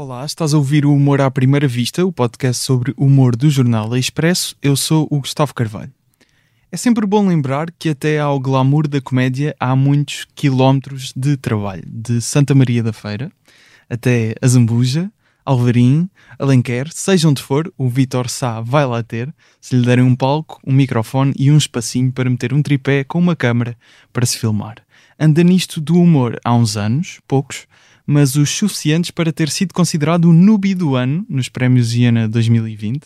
Olá, estás a ouvir o Humor à Primeira Vista, o podcast sobre humor do jornal Expresso. Eu sou o Gustavo Carvalho. É sempre bom lembrar que até ao glamour da comédia há muitos quilómetros de trabalho, de Santa Maria da Feira até Azambuja, Alvarim, Alenquer, seja onde for, o Vitor Sá vai lá ter, se lhe derem um palco, um microfone e um espacinho para meter um tripé com uma câmara para se filmar. Anda nisto do humor há uns anos, poucos, mas os suficientes para ter sido considerado o noob do ano nos prémios Iana 2020.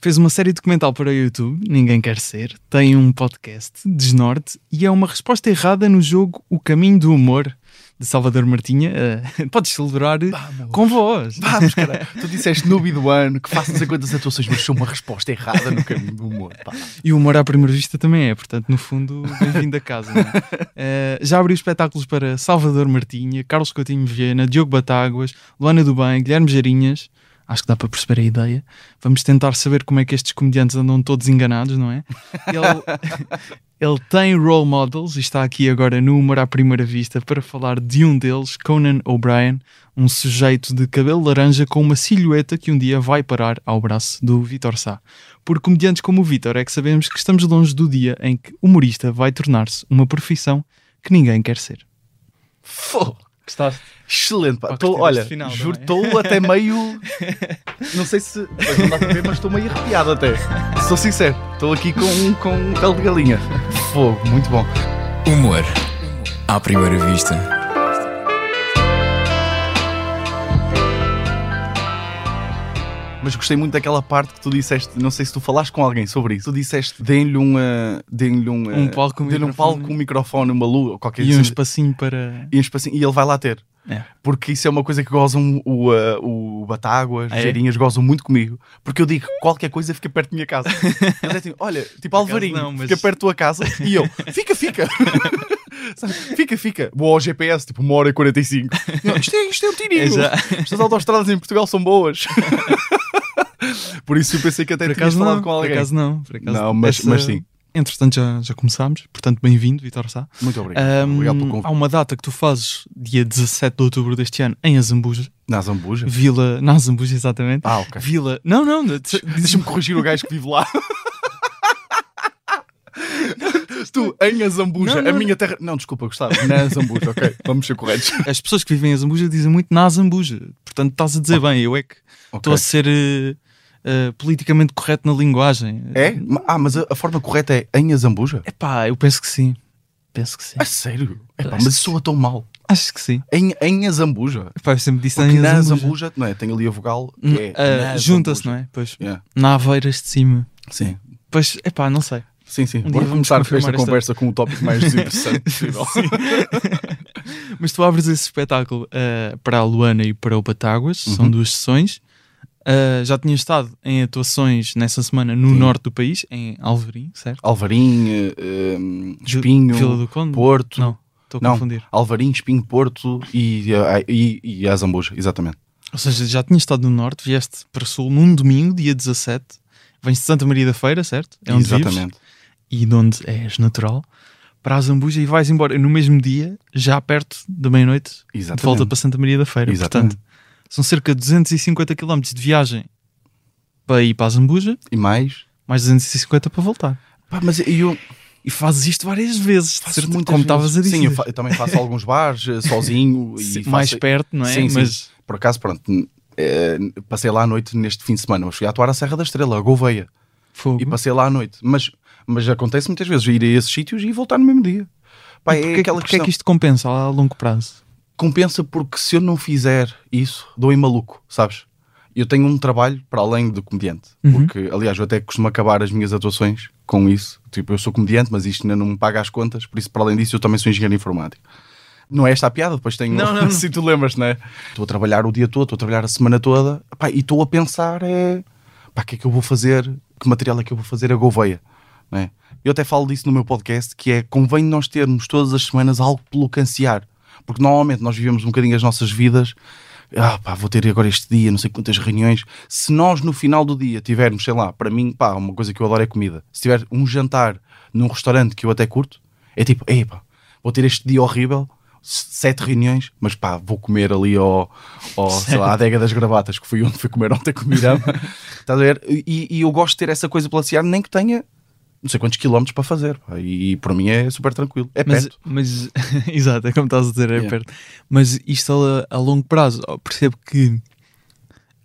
Fez uma série documental para o YouTube, Ninguém Quer Ser, tem um podcast, Desnorte, e é uma resposta errada no jogo O Caminho do Humor, de Salvador Martinha. Uh, podes celebrar Vamos. com voz. Vamos, cara. tu disseste noob do ano, que faço não sei quantas atuações, mas sou uma resposta errada no caminho do humor. Pá. E o humor à primeira vista também é, portanto, no fundo, bem-vindo a casa. É? Uh, já abriu espetáculos para Salvador Martinha, Carlos Coutinho Viena, Diogo Batáguas, Luana Bem, Guilherme Jarinhas acho que dá para perceber a ideia. Vamos tentar saber como é que estes comediantes andam todos enganados, não é? Ele, ele tem role models e está aqui agora no Humor à Primeira Vista para falar de um deles, Conan O'Brien, um sujeito de cabelo laranja com uma silhueta que um dia vai parar ao braço do Vitor Sá. Por comediantes como o Vitor é que sabemos que estamos longe do dia em que humorista vai tornar-se uma profissão que ninguém quer ser. Fogo! Gostaste? Excelente, pá. Tô, olha, final, juro, estou é? até meio. Não sei se. não dá para ver, mas estou meio arrepiado até. Sou sincero, estou aqui com, com um pele de galinha. Fogo, muito bom. Humor à primeira vista. Mas gostei muito daquela parte que tu disseste, não sei se tu falaste com alguém sobre isso. Tu disseste, deem-lhe um, uh, deem um, uh, um palco, deem um palco, um microfone, uma luz, ou qualquer E um espacinho para. E um espacinho, e ele vai lá ter. É. Porque isso é uma coisa que gozam o, uh, o Batáguas, ah, é? Geirinhas, gozam muito comigo. Porque eu digo qualquer coisa fica perto da minha casa. Eles é tipo, olha, tipo Alvarinho, não, mas... fica perto da tua casa. E eu, fica, fica. fica, fica. Vou ao GPS, tipo uma hora e 45. Não, isto, é, isto é um tirinho. É. Estas autostradas em Portugal são boas. Por isso eu pensei que até por tinhas falado com alguém. Por acaso não. Por acaso não, mas, Essa... mas sim. Entretanto, já, já começámos, portanto, bem-vindo, Vitor Sá. Muito obrigado. Um, obrigado pelo convite. Há uma data que tu fazes, dia 17 de outubro deste ano, em Azambuja. Na Azambuja? Vila. Na Azambuja, exatamente. Ah, ok. Vila. Não, não. Deixa-me corrigir o gajo que vive lá. tu, em Azambuja, não, não, a minha terra. Não, desculpa, Gustavo. Na Azambuja, ok. Vamos ser corretos. As pessoas que vivem em Azambuja dizem muito na Azambuja. Portanto, estás a dizer bem. Eu é que estou okay. a ser. Uh, uh, politicamente correto na linguagem. É? Ah, mas a, a, forma correta é em Azambuja? É pá, eu penso que sim. Penso que sim. É sério? Epá, mas isso soa tão mal. Acho que sim. Em, em Azambuja. Epá, eu sempre disse Porque em na Azambuja, não é? Tem ali a vogal que é. Uh, Junta-se, não é? Pois. Yeah. Na Aveiras de cima. Sim. Pois, é pá, não sei. Sim, sim. Um Bora começar esta, esta conversa com o tópico mais desinteressante possível. Mas tu abres esse espetáculo uh, para a Luana e para o Batáguas, uhum. são duas sessões. Uh, já tinha estado em atuações nessa semana no Sim. norte do país, em Alvarim, certo? Alvarim, uh, Espinho, Vila do Conde? Porto. Não, estou a confundir. Alvarim, Espinho, Porto e, uh, e, e Azambuja, exatamente. Ou seja, já tinha estado no norte, vieste para o sul num domingo, dia 17, vens de Santa Maria da Feira, certo? É onde Exatamente. Vives, e de onde és natural, para Azambuja e vais embora no mesmo dia, já perto da meia-noite, de volta para Santa Maria da Feira. Exatamente. Portanto, são cerca de 250 km de viagem para ir para a Zambuja. E mais? Mais 250 para voltar. Pá, mas eu... E fazes isto várias vezes, faço muito como estavas a dizer. Sim, eu, eu, também faço alguns bares eh, sozinho. Sim, e mais perto, não é? Sim, sim. Mas... Por acaso, pronto, é, passei lá à noite neste fim de semana. Mas fui a atuar à Serra da Estrela, a Gouveia. Fogo. E passei lá à noite. Mas, mas acontece muitas vezes ir a esses sítios e voltar no mesmo dia. Pá, é aquela porque questão... é que isto compensa a longo prazo? Compensa porque se eu não fizer isso, dou em maluco, sabes? Eu tenho um trabalho para além do comediante. Uhum. Porque, aliás, eu até costumo acabar as minhas atuações com isso. Tipo, eu sou comediante, mas isto ainda não me paga as contas, por isso, para além disso, eu também sou engenheiro informático. Não é esta a piada, depois tenho. Não, não, se tu lembras, não é? Estou a trabalhar o dia todo, estou a trabalhar a semana toda, pá, e estou a pensar: é. Pá, o que é que eu vou fazer? Que material é que eu vou fazer a Gouveia? Não é? Eu até falo disso no meu podcast, que é convém nós termos todas as semanas algo pelo que ansiar. Porque normalmente nós vivemos um bocadinho as nossas vidas. Ah, pá, vou ter agora este dia, não sei quantas reuniões. Se nós no final do dia tivermos, sei lá, para mim, pá, uma coisa que eu adoro é comida. Se tiver um jantar num restaurante que eu até curto, é tipo, ei, pá, vou ter este dia horrível, sete reuniões, mas pá, vou comer ali ao, ao sei lá, à adega das gravatas, que fui onde fui comer ontem com o Mirama. Estás a ver? E, e eu gosto de ter essa coisa pela nem que tenha não sei quantos quilómetros para fazer. pá, E, para mim é super tranquilo. É Mas, perto. mas exato, é como estás a dizer, é Yeah. perto. Mas isto a, a longo prazo, percebo que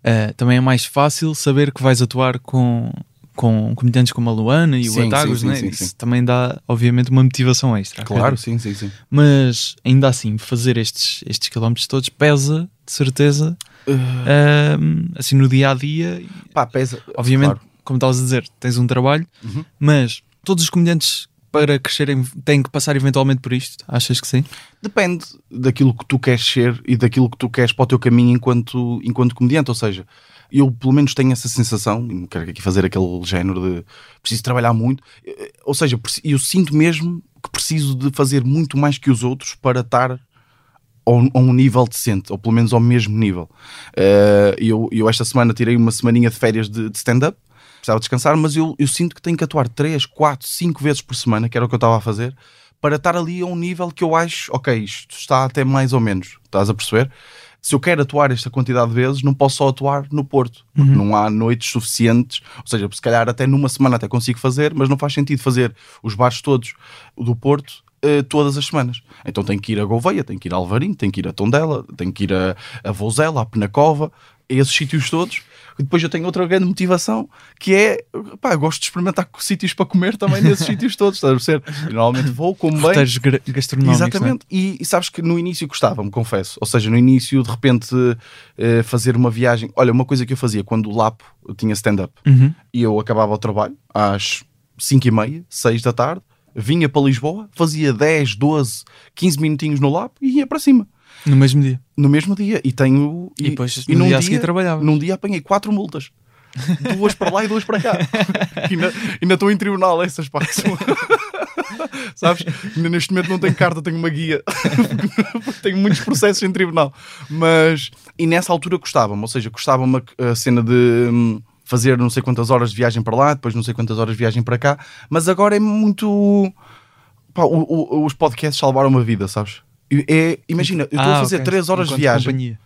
eh, também é mais fácil saber que vais atuar com, com comediantes como a Luana e o Sim, Atagos, sim, né? sim, Isso também dá, obviamente, uma motivação extra. Claro, sim, sim, sim. Mas ainda assim, fazer estes, estes quilómetros todos pesa, de certeza, ahm, assim no dia a dia. Pá, pesa. Obviamente, Claro. Como estavas a dizer, tens um trabalho, Uhum. mas todos os comediantes para crescerem têm que passar eventualmente por isto? Achas que sim? Depende daquilo que tu queres ser e daquilo que tu queres para o teu caminho enquanto, enquanto comediante. Ou seja, eu pelo menos tenho essa sensação, e não quero aqui fazer aquele género de preciso trabalhar muito. eh, Ou seja, eu sinto mesmo que preciso de fazer muito mais que os outros para estar a um nível decente, ou pelo menos ao mesmo nível. Eh, eu, eu esta semana tirei uma semaninha de férias de, de stand-up, precisava descansar, mas eu, eu sinto que tenho que atuar 3, 4, 5 vezes por semana, que era o que eu estava a fazer, para estar ali a um nível que eu acho, ok, isto está até mais ou menos, estás a perceber? Se eu quero atuar esta quantidade de vezes, não posso só atuar no Porto, porque não há noites suficientes, ou seja, se calhar até numa semana até consigo fazer, mas não faz sentido fazer os bares todos do Porto eh, todas as semanas. Então tenho que ir a Gouveia, tenho que ir a Alvarinho, tenho que ir a Tondela, tenho que ir a, a Vouzela, a Penacova, a esses sítios todos. E depois eu tenho outra grande motivação que é, pá, gosto de experimentar sítios para comer também nesses sítios todos, estás a perceber? Normalmente vou, como bem. Roteiros gastronómicos. Exatamente. E, e sabes que no início gostava-me, confesso. Ou seja, no início, de repente, eh, fazer uma viagem. Olha, uma coisa que eu fazia quando o Lapo tinha stand-up é? Uhum. e eu acabava o trabalho às 5 e meia, 6 da tarde, vinha para Lisboa, fazia 10, 12, 15 minutinhos no Lapo e ia para cima. No mesmo dia. No mesmo dia. E tenho. E depois, e no num dia a seguir, trabalhavas. Num dia apanhei quatro multas. Duas para lá e duas para cá. e ainda estou em tribunal essas partes. Sabes? Neste momento não tenho carta, tenho uma guia. Tenho muitos processos em tribunal. Mas. E nessa altura gostava-me. Ou seja, gostava-me a, a cena de. hum, Fazer não sei quantas horas de viagem para lá, depois não sei quantas horas de viagem para cá, mas agora é muito. Pá, o- o- os podcasts salvaram uma vida, sabes? É, imagina, eu estou Ah, a fazer ok. 3 horas de viagem companhia.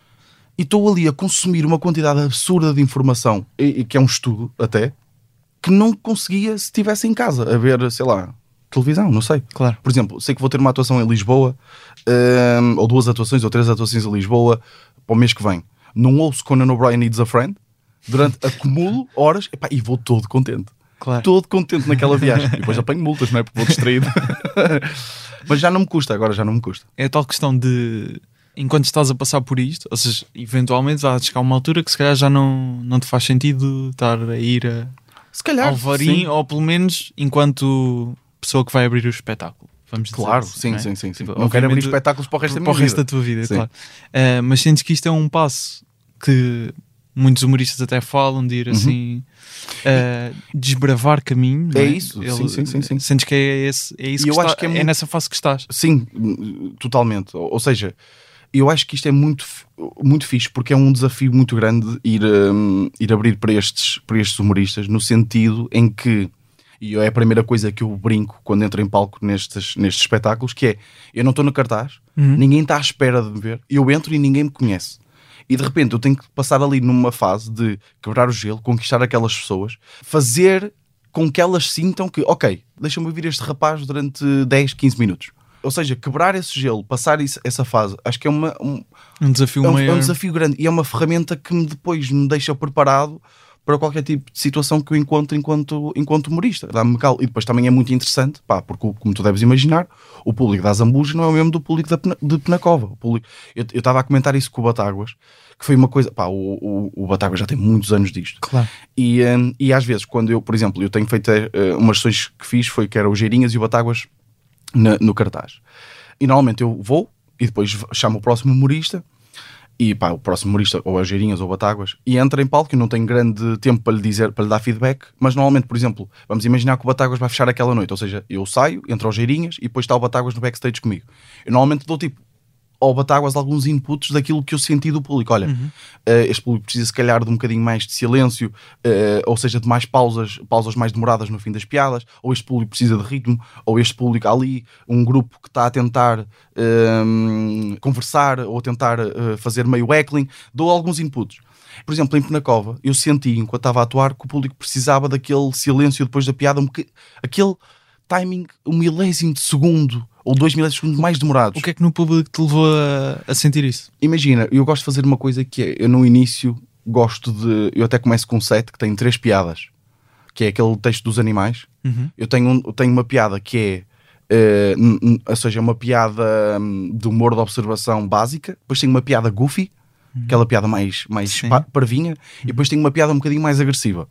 e estou ali a consumir uma quantidade absurda de informação, e, e que é um estudo até, que não conseguia se estivesse em casa a ver, sei lá, televisão, não sei. Claro. Por exemplo, sei que vou ter uma atuação em Lisboa, hum, ou duas atuações, ou três atuações em Lisboa para o mês que vem. Não ouço Conan O'Brien Needs a Friend, durante acumulo horas epá, e vou todo contente. Claro. Todo contente naquela viagem. E depois apanho multas, não é? Porque vou distraído. Mas já não me custa, agora já não me custa. É a tal questão de enquanto estás a passar por isto, ou seja, eventualmente vai chegar uma altura que se calhar já não, não te faz sentido estar a ir a Se calhar. Alvarim, sim. ou pelo menos enquanto pessoa que vai abrir o espetáculo. Vamos dizer Claro, assim, sim, é? sim, sim, sim. Tipo, Não quero abrir espetáculos para o resto da para minha o resto vida. da tua vida, Sim. claro. Eh, mas sentes que isto é um passo que muitos humoristas até falam de ir assim eh, desbravar caminho. não Uhum. É é? isso, sim, sim, sim, sim. Sentes que é, esse, é isso E que eu está- acho que é é, muito- nessa fase que estás. Sim, totalmente. Ou ou seja, eu acho que isto é muito, muito fixe porque é um desafio muito grande ir, hum, ir abrir para estes, para estes humoristas, no sentido em que, e é a primeira coisa que eu brinco quando entro em palco nestes, nestes espetáculos, que é, eu não estou no cartaz, Uhum. ninguém está à espera de me ver, eu entro e ninguém me conhece. E de repente eu tenho que passar ali numa fase de quebrar o gelo, conquistar aquelas pessoas, fazer com que elas sintam que, ok, deixa-me ouvir este rapaz durante 10, 15 minutos. Ou seja, quebrar esse gelo, passar isso- essa fase, acho que é, uma, um, Um desafio é, um, é maior. um desafio grande e é uma ferramenta que me depois me deixa preparado para qualquer tipo de situação que eu encontro enquanto, enquanto humorista. Dá-me cal. E depois também é muito interessante, pá, porque como tu deves imaginar, o público da Zambuja não é o mesmo do público da, Pena- de Penacova. O público, eu estava a comentar isso com o Batáguas, que foi uma coisa, pá, o, o, o Batáguas já tem muitos anos disto. Claro. E, hum, e às vezes, quando eu, por exemplo, eu tenho feito eh, umas sessões que fiz, foi que era o Geirinhas e o Batáguas na- no cartaz. E normalmente eu vou e depois chamo o próximo humorista e pá, o próximo humorista ou é Geirinhas ou Batáguas e entra em palco. Eu não tenho grande tempo para lhe dizer, para lhe dar feedback, mas normalmente, por exemplo, vamos imaginar que o Batáguas vai fechar aquela noite, ou seja, eu saio, entro aos Geirinhas e depois está o Batáguas no backstage comigo. Eu normalmente dou tipo ao Batáguas alguns inputs daquilo que eu senti do público. Olha, Uhum. eh, este público precisa se calhar de um bocadinho mais de silêncio, eh, ou seja, de mais pausas, pausas mais demoradas no fim das piadas, ou este público precisa de ritmo, ou este público ali, um grupo que está a tentar ehm, conversar ou a tentar eh, fazer meio heckling, dou alguns inputs. Por exemplo, em Penacova, eu senti, enquanto estava a atuar, que o público precisava daquele silêncio depois da piada, um aquele timing, um milésimo de segundo ou dois milésimos mais demorados. O que é que no público te levou a, a sentir isso? Imagina, eu gosto de fazer uma coisa que é, eu no início gosto de. Eu até começo com um set que tem três piadas, que é aquele texto dos animais. Uhum. Eu tenho, um- eu tenho uma piada que é. n- ou seja, uma piada hum, de humor de observação básica, depois tenho uma piada goofy, aquela piada mais, mais parvinha, e depois tenho uma piada um bocadinho mais agressiva.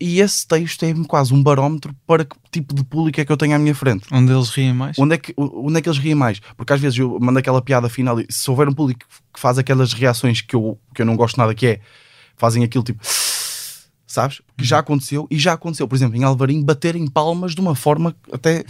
E esse texto é quase um barómetro para que tipo de público é que eu tenho à minha frente. Onde eles riem mais? Onde é, que, onde é que eles riem mais? Porque às vezes eu mando aquela piada final e se houver um público que faz aquelas reações que eu, que eu não gosto nada, que é fazem aquilo tipo, sabes? Que já aconteceu e já aconteceu, por exemplo, em Alvarinho, baterem palmas de uma forma até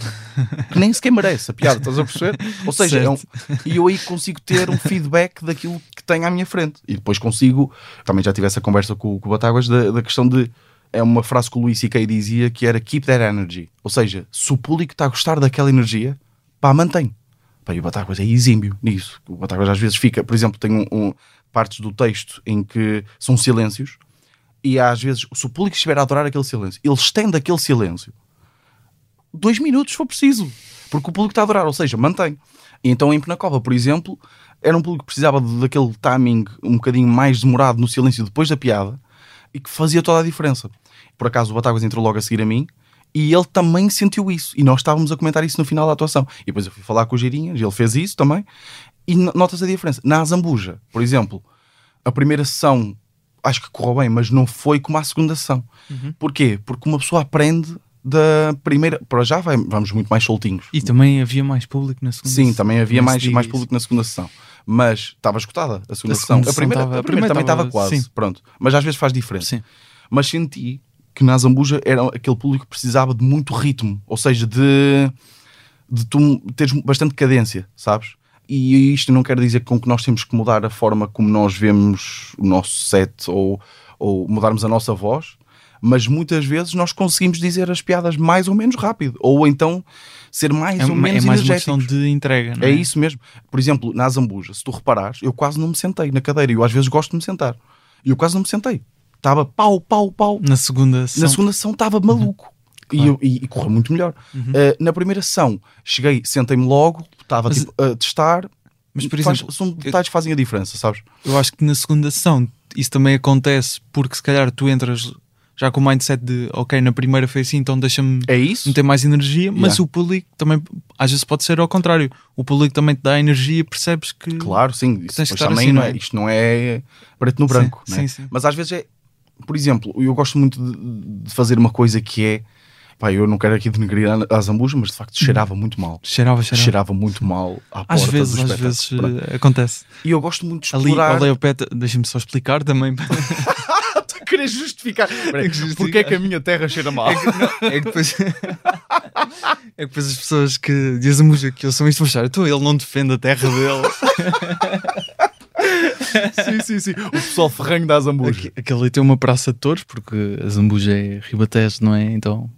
que nem sequer merece a piada, estás a perceber? Ou seja, é um- e eu aí consigo ter um feedback daquilo que tenho à minha frente e depois consigo. Também já tive essa conversa com, com o Batáguas da, da questão de. É uma frase que o Luís C.K. dizia que era keep that energy. Ou seja, se o público está a gostar daquela energia, pá, mantém. Pá, e o Batáguas é exímio nisso. O Batáguas às vezes fica, por exemplo, tem um, um- partes do texto em que são silêncios e às vezes, se o público estiver a adorar aquele silêncio, ele estende aquele silêncio dois minutos se for preciso, porque o público está a adorar, ou seja, mantém. E então em Penacova, por exemplo, era um público que precisava daquele timing um bocadinho mais demorado no silêncio depois da piada e que fazia toda a diferença. Por acaso o Batáguas entrou logo a seguir a mim e ele também sentiu isso. E nós estávamos a comentar isso no final da atuação. E depois eu fui falar com o Girinhas, ele fez isso também. E no- nota-se a diferença. Na Azambuja, por exemplo, a primeira sessão acho que correu bem, mas não foi como a segunda sessão. Porquê? Porque uma pessoa aprende da primeira. Para já vai- vamos muito mais soltinhos. E também havia mais público na segunda Sim, também havia mais, mais público na segunda sessão. Mas estava esgotada a segunda A sessão. segunda A primeira, sessão estava- a primeira também a primeira estava estava- quase. sim. Pronto. Mas às vezes faz diferença. Sim. Mas senti que na Zambuja era aquele público que precisava de muito ritmo. Ou seja, de, de tu teres bastante cadência, sabes? E isto não quer dizer com que nós temos que mudar a forma como nós vemos o nosso set ou, ou mudarmos a nossa voz, mas muitas vezes nós conseguimos dizer as piadas mais ou menos rápido, ou então ser mais É, ou uma- é menos mais uma energéticos. questão de entrega, não É é? isso mesmo. Por exemplo, na Zambuja, se tu reparares, eu quase não me sentei na cadeira. Eu às vezes gosto de me sentar. E eu quase não me sentei. Estava pau, pau, pau. Na segunda sessão. Na segunda sessão estava maluco. E, eu- e, e correu muito melhor. Uh, na primeira sessão, cheguei, sentei-me logo, estava tipo, a testar. Mas, por Faz- exemplo, são detalhes que fazem a diferença, sabes? eu acho que na segunda sessão isso também acontece porque se calhar tu entras já com o mindset de ok, na primeira foi assim, então deixa-me É isso? meter mais energia, mas Yeah. o público também às vezes pode ser ao contrário. O público também te dá energia, percebes que Claro, sim. Isso Tens que estar também assim, não é, é? isto não é preto no Sim, branco. né? sim, sim. Mas às vezes é. Por exemplo, eu gosto muito de, de fazer uma coisa que é. Pá, eu não quero aqui denegrir a, a Zambuja, mas de facto cheirava muito mal. cheirava, cheirava. Cheirava muito mal à porta Às vezes, do às vezes Pronto. eh, acontece. E eu gosto muito de Ali, explorar. ao Leopeta, deixa-me só explicar também. tu queres justificar. Justificar. Porque é que a minha terra cheira mal? É que, não, é que depois. é que depois as pessoas que dizem música que eu sou isto vão achar, então ele não defende a terra dele. sim, sim, sim. O pessoal ferranho da Zambuja. Aquele ali tem uma praça de touros, porque a Zambuja é Ribatejo, não é? Então,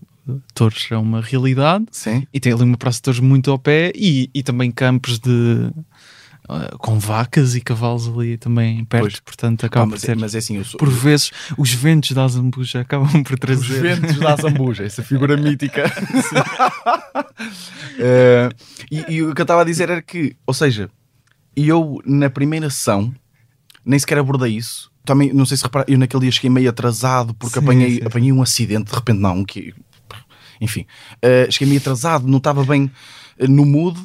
touros é uma realidade. Sim. E tem ali uma praça de touros muito ao pé e, e também campos de. ah, com vacas e cavalos ali também perto, Pois. portanto Ah, acaba por mas, ter. mas é assim, sou. Por vezes, os ventos da Zambuja acabam por Os trazer. ventos da Zambuja, essa figura mítica. Eh, e, e o que eu estava a dizer era que, ou seja, eu na primeira sessão nem sequer abordei isso. Também, não sei se repara, eu naquele dia cheguei meio atrasado porque Sim, apanhei, sim, apanhei um acidente de repente, não, que enfim, eh, cheguei meio atrasado, não estava bem eh, no mood.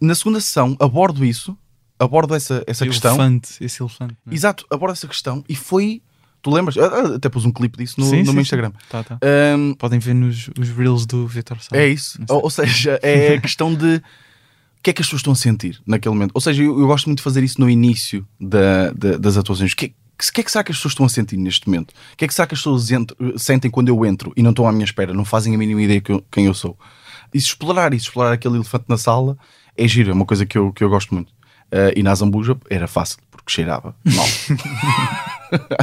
Na segunda sessão abordo isso, abordo essa, essa questão. Elefante, esse elefante. não é? Exato, abordo essa questão e foi. Tu lembras? Ah, ah, Até pus um clipe disso no, Sim, no sim, meu sim. Instagram. Tá, tá. Ahm, Podem ver nos os reels do Vitor Sá. é isso. Ou, ou seja, é a questão de que é que as pessoas estão a sentir naquele momento. Ou seja, eu, eu gosto muito de fazer isso no início da- da- das atuações. O que, é- que, que é que será que as pessoas estão a sentir neste momento? O que é que será que as pessoas entro- sentem quando eu entro e não estão à minha espera, não fazem a mínima ideia que eu- quem eu sou? E se explorar isso, explorar aquele elefante na sala, é giro, é uma coisa que eu, que eu gosto muito. Uh, e na Zambuja era fácil, porque cheirava mal.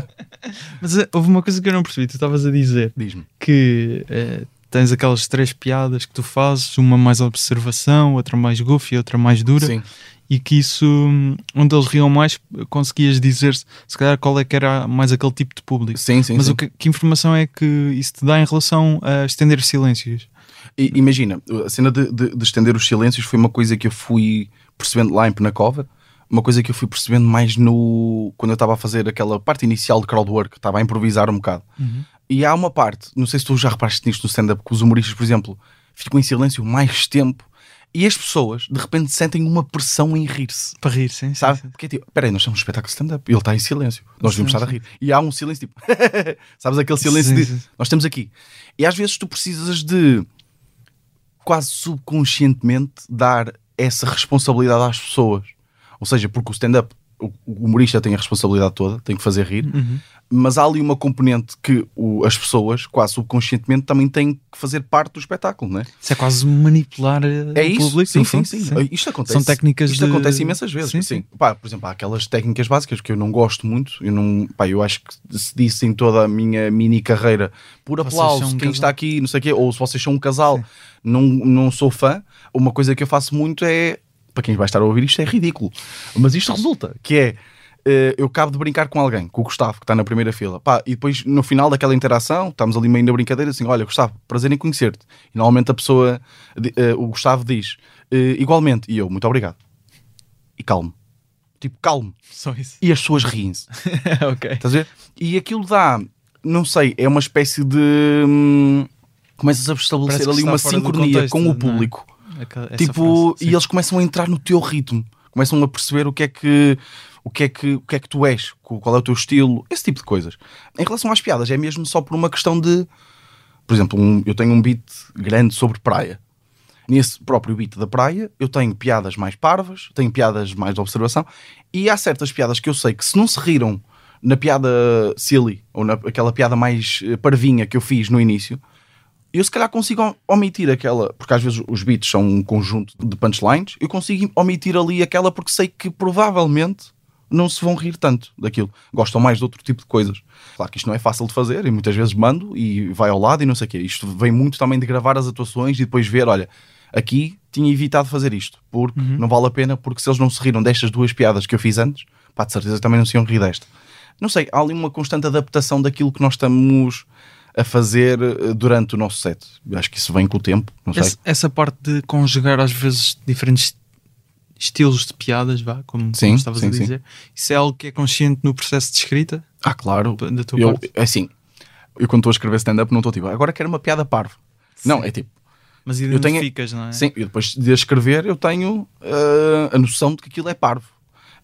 Mas uh, houve uma coisa que eu não percebi, tu estavas a dizer Diz-me. que uh, tens aquelas três piadas que tu fazes, uma mais observação, outra mais goofy, outra mais dura, Sim. e que isso, hum, onde eles riam mais, conseguias dizer se calhar qual é que era mais aquele tipo de público. Sim, sim, Mas sim. o que, que informação é que isso te dá em relação a estender silêncios? I- imagina, a cena de, de- de estender os silêncios foi uma coisa que eu fui percebendo lá em Penacova, uma coisa que eu fui percebendo mais no quando eu estava a fazer aquela parte inicial de crowdwork, estava a improvisar um bocado. E há uma parte, não sei se tu já reparaste nisto no stand-up, que os humoristas, por exemplo, ficam em silêncio mais tempo e as pessoas de repente sentem uma pressão em rir-se. Para rir, sim. sim, Sabe? sim. Porque é tipo, peraí, nós somos um espetáculo de stand-up. Ele está em silêncio. Nós devemos Sim, estar a rir. E há um silêncio tipo, sabes aquele silêncio Sim, de sim. nós estamos aqui. E às vezes tu precisas de quase subconscientemente dar essa responsabilidade às pessoas. Ou seja, porque o stand-up, o o humorista tem a responsabilidade toda, tem que fazer rir, Uhum. mas há ali uma componente que o- as pessoas, quase subconscientemente, também têm que fazer parte do espetáculo, não é? Isso é quase manipular eh, É o isso, público. sim, sim, fundo, sim, Isto acontece. São técnicas Isto de- acontece imensas vezes. Sim, Sim, sim. Pá, por exemplo, há aquelas técnicas básicas que eu não gosto muito. Eu, não, pá, eu acho que se disse em toda a minha mini carreira por aplauso, um quem casal. está aqui, não sei o quê, ou se vocês são um casal, não, não sou fã. Uma coisa que eu faço muito é, para quem vai estar a ouvir isto, é ridículo. Mas isto resulta, que é. eh, eu acabo de brincar com alguém, com o Gustavo, que está na primeira fila. Pá, e depois, no final daquela interação, estamos ali meio na brincadeira, assim: Olha, Gustavo, prazer em conhecer-te. E normalmente a pessoa, eh, o Gustavo diz: "Eh, Igualmente. E eu, muito obrigado. E calmo. Tipo, calmo. Só isso. E as pessoas riem-se. ok. Estás a ver? E aquilo dá, não sei, é uma espécie de. hum, começas a estabelecer ali uma sincronia contexto, com o é? público. Tipo, frase, e eles começam a entrar no teu ritmo, começam a perceber o que é que o que é que, o que, é que tu és, qual é o teu estilo, esse tipo de coisas. Em relação às piadas, é mesmo só por uma questão de, por exemplo, um- eu tenho um beat grande sobre praia. Nesse próprio beat da praia, eu tenho piadas mais parvas, tenho piadas mais de observação, e há certas piadas que eu sei que se não se riram na piada silly, ou naquela piada mais eh, parvinha que eu fiz no início, eu se calhar consigo omitir aquela, porque às vezes os beats são um conjunto de punchlines, eu consigo omitir ali aquela porque sei que provavelmente não se vão rir tanto daquilo. Gostam mais de outro tipo de coisas. Claro que isto não é fácil de fazer e muitas vezes mando e vai ao lado e não sei o quê. Isto vem muito também de gravar as atuações e depois ver, olha, aqui tinha evitado fazer isto, porque não vale a pena, porque se eles não se riram destas duas piadas que eu fiz antes, pá, de certeza também não se iam rir desta. Não sei, há ali uma constante adaptação daquilo que nós estamos a fazer eh, durante o nosso set. Acho que isso vem com o tempo. Essa, essa parte de conjugar às vezes diferentes estilos de piadas, vá, como, Sim, como estavas sim, a sim. dizer, isso é algo que é consciente no processo de escrita Ah, claro. da tua Eu, parte? assim, eu quando estou a escrever stand-up não estou tipo, agora quero uma piada parva. Não, é tipo, Mas eu tenho- identificas, não é? sim, e depois de escrever eu tenho eh, a noção de que aquilo é parvo.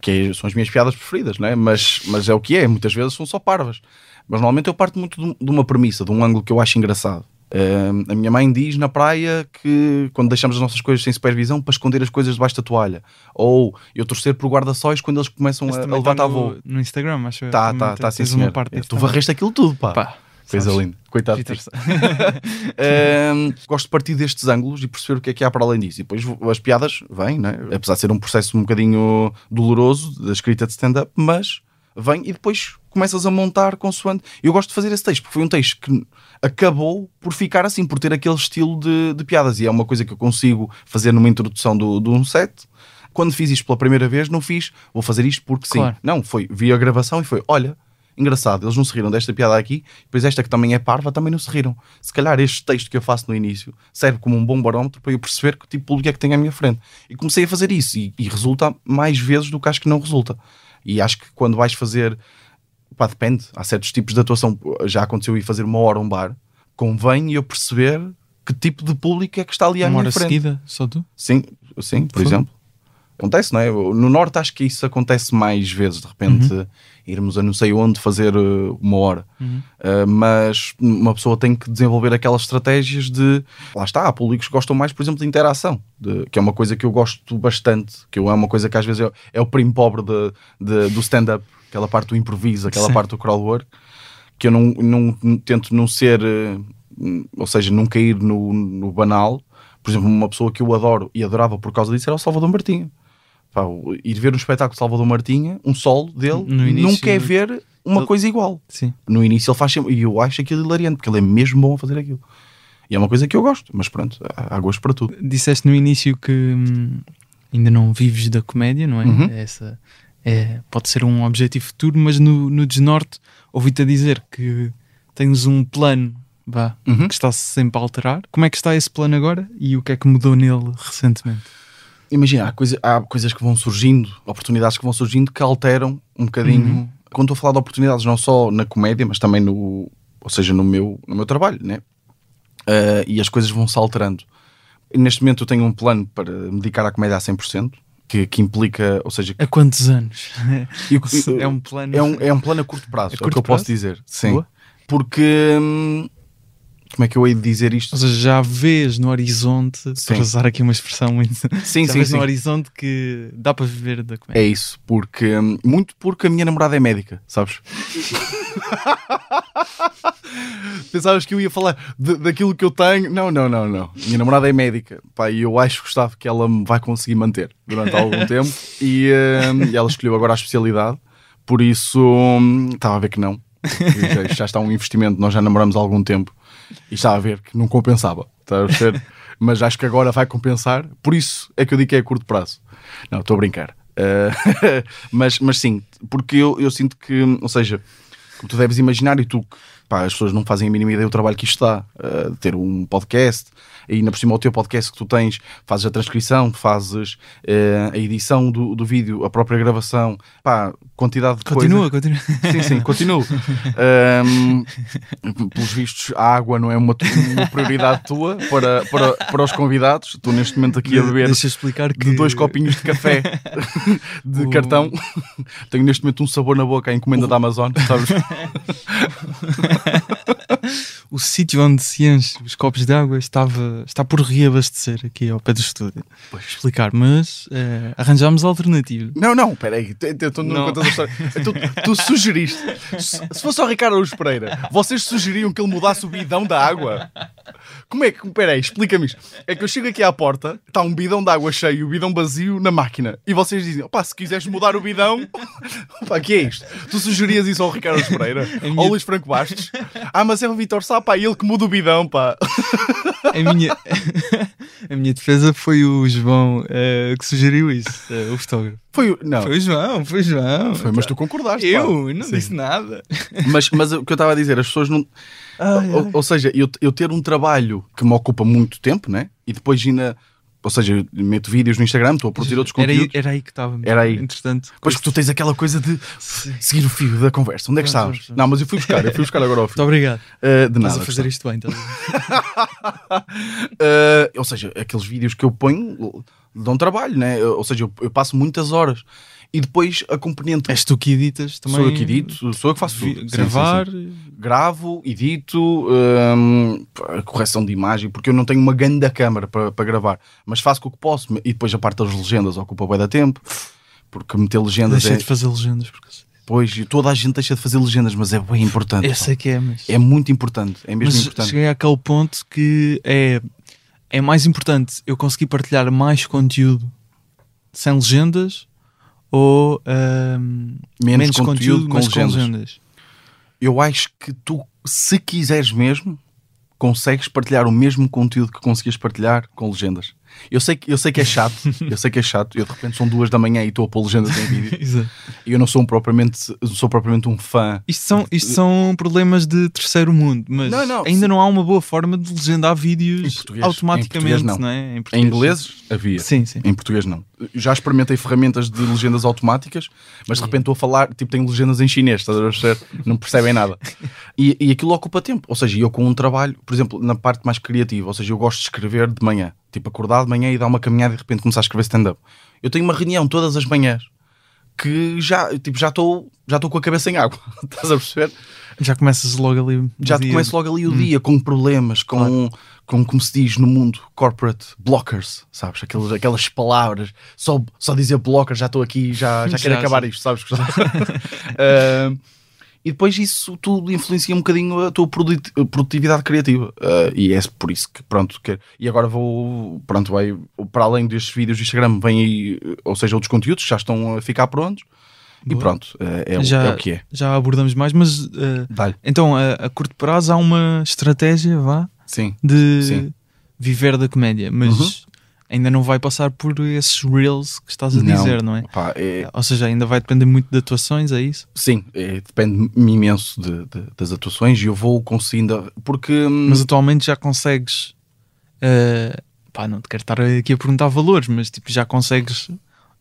Que é- são as minhas piadas preferidas, não é? Mas, mas é o que é, muitas vezes são só parvas. Mas normalmente eu parto muito de, um- uma premissa, de um ângulo que eu acho engraçado. Eh, a minha mãe diz na praia que quando deixamos as nossas coisas sem supervisão para esconder as coisas debaixo da toalha. Ou eu torcer por guarda-sóis quando eles começam a, a levantar tá no, voo. no Instagram, acho eu. Tá, tá, tá, sim, senhor. disso Tu varreste aquilo tudo, pá. Pá, Coisa linda. Coitado de ti. Peter- Ahm, gosto de partir destes ângulos e perceber o que é que há para além disso. E depois as piadas vêm, né? apesar de ser um processo um bocadinho doloroso da escrita de stand-up, mas vem e depois começas a montar consoante. Eu gosto de fazer esse texto, porque foi um texto que acabou por ficar assim, por ter aquele estilo de, de piadas. E é uma coisa que eu consigo fazer numa introdução do, de um set. Quando fiz isto pela primeira vez, não fiz, vou fazer isto porque sim. Claro. Não, foi, vi a gravação e foi, olha, engraçado, eles não se riram desta piada aqui, depois esta que também é parva, também não se riram. Se calhar este texto que eu faço no início serve como um bom barómetro para eu perceber que tipo de público é que tem à minha frente. E comecei a fazer isso e, e resulta mais vezes do que acho que não resulta. E acho que quando vais fazer, pá, depende, há certos tipos de atuação, já aconteceu ir fazer uma hora um bar, convém eu perceber que tipo de público é que está ali à Uma minha hora frente. seguida, só tu? Sim, sim, por Fogo. exemplo. Acontece, não é? No Norte acho que isso acontece mais vezes, de repente Uhum. Irmos a não sei onde fazer uh, uma hora. Uhum. Uh, mas uma pessoa tem que desenvolver aquelas estratégias de. Lá está, há públicos que gostam mais, por exemplo, de interação, de- que é uma coisa que eu gosto bastante, que eu- é uma coisa que às vezes é, é o primo pobre de, de- do stand-up, aquela parte do improviso, aquela Sim. parte do crowdwork, que eu não, não- tento não ser, uh, ou seja, não cair no, no banal. Por exemplo, uma pessoa que eu adoro e adorava por causa disso era o Salvador Martinho Pá, ir ver um espetáculo de Salvador Martinha, um solo dele, início- nunca é ver uma Ele- coisa igual. Sim. No início ele faz sempre, e eu acho aquilo hilariante, porque ele é mesmo bom a fazer aquilo. E é uma coisa que eu gosto, mas pronto, há, há gosto para tudo. Disseste no início que hum, ainda não vives da comédia, não é? Uhum. Essa é, pode ser um objetivo futuro, mas no, no Desnorte ouvi-te a dizer que tens um plano vá, Uhum. que está sempre a alterar. Como é que está esse plano agora e o que é que mudou nele recentemente? Imagina, há, coisa- há coisas que vão surgindo, oportunidades que vão surgindo que alteram um bocadinho. Uhum. Quando estou a falar de oportunidades, não só na comédia, mas também no, ou seja, no meu, no meu trabalho, né? Ah, e as coisas vão se alterando. Neste momento eu tenho um plano para me dedicar à comédia a 100%, que, que implica, ou seja, Há quantos anos? é um plano. é um, é um plano a curto prazo, A é o curto que eu posso dizer. Sim. Boa. Porque. hum, como é que eu hei de dizer isto? Ou seja, já vês no horizonte, Sim. para usar aqui uma expressão muito. Sim, já sim, vês sim. no horizonte que dá para viver da comédia. É isso, porque hum, muito porque a minha namorada é médica, sabes? Pensavas que eu ia falar de- daquilo que eu tenho? Não, não, não, não. Minha namorada é médica, pá, e eu acho, Gustavo, que ela me vai conseguir manter durante algum tempo. E, hum, e ela escolheu agora a especialidade, por isso hum, estava a ver que não. Já, já está um investimento, nós já namoramos há algum tempo e estava a ver que não compensava. Estás a perceber? Mas acho que agora vai compensar, por isso é que eu digo que é a curto prazo. Não, estou a brincar. Uh, mas, mas sim, porque eu, eu sinto que, ou seja, como tu deves imaginar, e tu, pá, as pessoas não fazem a mínima ideia do trabalho que isto dá, uh, ter um podcast, e ainda por cima o teu podcast que tu tens, fazes a transcrição, fazes uh, a edição do, do vídeo, a própria gravação, pá, quantidade de Continua, coisas. continua. Sim, sim, continuo. Um, pelos vistos, a água não é uma, uma prioridade tua para, para, para os convidados. Estou neste momento aqui a beber Deixa explicar que de dois copinhos de café de O- cartão. Tenho neste momento um sabor na boca, a encomenda da Amazon, sabes? o sítio onde se enche os copos de água estava, está por reabastecer aqui ao pé do estúdio. Explicar, mas eh, arranjámos alternativa. Não, não, peraí, não Não. contas a história. Tu, tu sugeriste, se se fosse ao Ricardo Araújo Pereira, vocês sugeriam que ele mudasse o bidão da água? Como é que, peraí, explica-me isto. É que eu chego aqui à porta, está um bidão de água cheio e o bidão vazio na máquina, e vocês dizem, opá, se quiseres mudar o bidão, opá, que é isto? Tu sugerias isso ao Ricardo Pereira? minha- Ao Luís Franco Bastos? Ah, mas é o Vitor Sá, pá, ele que muda o bidão, pá. A minha, a minha defesa foi o João eh, que sugeriu isso, eh, o fotógrafo. Foi o. Não, Foi o João, foi o João. foi, mas tu concordaste. pá. Eu não Sim. disse nada. Mas, mas o que eu estava a dizer, as pessoas não. Ai, ou, ai. ou seja, eu, eu ter um trabalho que me ocupa muito tempo, né? E depois ainda. Ou seja, meto vídeos no Instagram, estou a produzir outros Era aí, conteúdos. era aí que estava. Era aí. Entretanto, Depois que tu tens aquela coisa de Sim. seguir o fio da conversa. Onde é que estavas? Não, mas eu fui buscar, eu fui buscar agora ao Muito fio. obrigado. Uh, de nada. Estás a fazer isto bem, ver? Uh, ou seja, aqueles vídeos que eu ponho dão trabalho, né? Ou seja, eu, eu passo muitas horas. E depois a componente. És tu que editas também. Sou eu que edito, sou eu que faço tudo. Sim, sim, gravar. sim. gravo, edito, hum, correção de imagem, porque eu não tenho uma grande câmara para, para gravar, mas faço com o que posso. E depois a parte das legendas ocupa bem da tempo, porque meter legendas Deixei é. de fazer legendas. Porque... Pois, e toda a gente deixa de fazer legendas, mas é bem importante. Eu sei que é, mas. É muito importante, é mesmo mas importante. cheguei àquele ponto que é, é mais importante eu conseguir partilhar mais conteúdo sem legendas ou ahm, Menos, conteúdo, com mas legendas. com legendas. Eu acho que tu, se quiseres mesmo, consegues partilhar o mesmo conteúdo que conseguias partilhar com legendas. Eu sei, que- eu sei que é chato, eu sei que é chato. Eu de repente são duas da manhã e estou a pôr legendas em vídeo. E eu não sou um propriamente, sou propriamente um fã. Isto são, isto são problemas de terceiro mundo, mas Não, não, ainda não há uma boa forma de legendar Em vídeos automaticamente, Em português, não. não é? Em português, inglês havia. Sim, sim. Em português não. Já experimentei ferramentas de legendas automáticas, mas de repente estou a falar, tipo, tenho legendas em chinês, estás a perceber? Não percebem nada. E, e aquilo ocupa tempo. Ou seja, eu com um trabalho, por exemplo, na parte mais criativa, ou seja, eu gosto de escrever de manhã. Tipo, acordar de manhã e dar uma caminhada e de repente começar a escrever stand-up. Eu tenho uma reunião todas as manhãs que já tipo, já estou já estou com a cabeça em água. Estás a perceber? Já começas logo ali. o já dia. começo logo ali o dia com problemas, com, com como se diz no mundo, corporate blockers, sabes? Aquelas, aquelas palavras, só, só dizer blocker, já estou aqui, já, já quero Já, acabar já. isto, sabes? Ah, E depois isso tudo influencia um bocadinho a tua produti- produtividade criativa. Uh, e é por isso que, pronto, que, e agora vou, pronto, vai, para além destes vídeos do Instagram, vem aí, ou seja, outros conteúdos que já estão a ficar prontos. E Boa. pronto, uh, é, o- Já- é o que é. Já abordamos mais, mas Dá-lhe. então a, a curto prazo há uma estratégia, vá, Sim. de Sim. viver da comédia, mas Uhum. Ainda não vai passar por esses reels que estás a Não. dizer, não é? Pá, é- Ou seja, ainda vai depender muito de atuações, é isso? sim, é, depende-me imenso de- de- das atuações e eu vou conseguindo. Porque. hum, Mas atualmente já consegues. eh, pá, não te quero estar aqui a perguntar valores, mas tipo, já consegues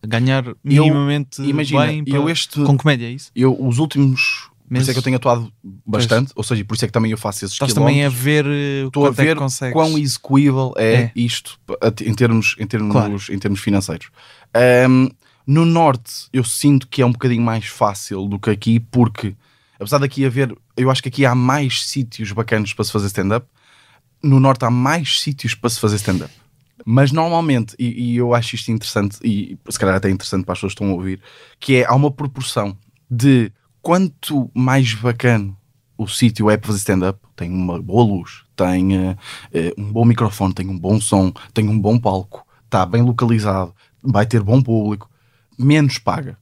ganhar minimamente imagina, bem eu para- este- com comédia, é isso? eu, os últimos. Por isso é que eu tenho atuado bastante, ou seja, por isso é que também eu faço esses Estás também a ver eh, Estou a é ver consegues. quão execuível é, É. isto em termos, em, termos, Claro. em termos financeiros. Ahm, no Norte, eu sinto que é um bocadinho mais fácil do que aqui, porque apesar daqui haver, eu acho que aqui há mais sítios bacanas para se fazer stand-up. No Norte há mais sítios para se fazer stand-up. Mas normalmente, e, e eu acho isto interessante, e se calhar até interessante para as pessoas que estão a ouvir, que é há uma proporção de quanto mais bacana o sítio é para fazer stand-up, tem uma boa luz, tem eh, um bom microfone, tem um bom som, tem um bom palco, está bem localizado, vai ter bom público, menos paga.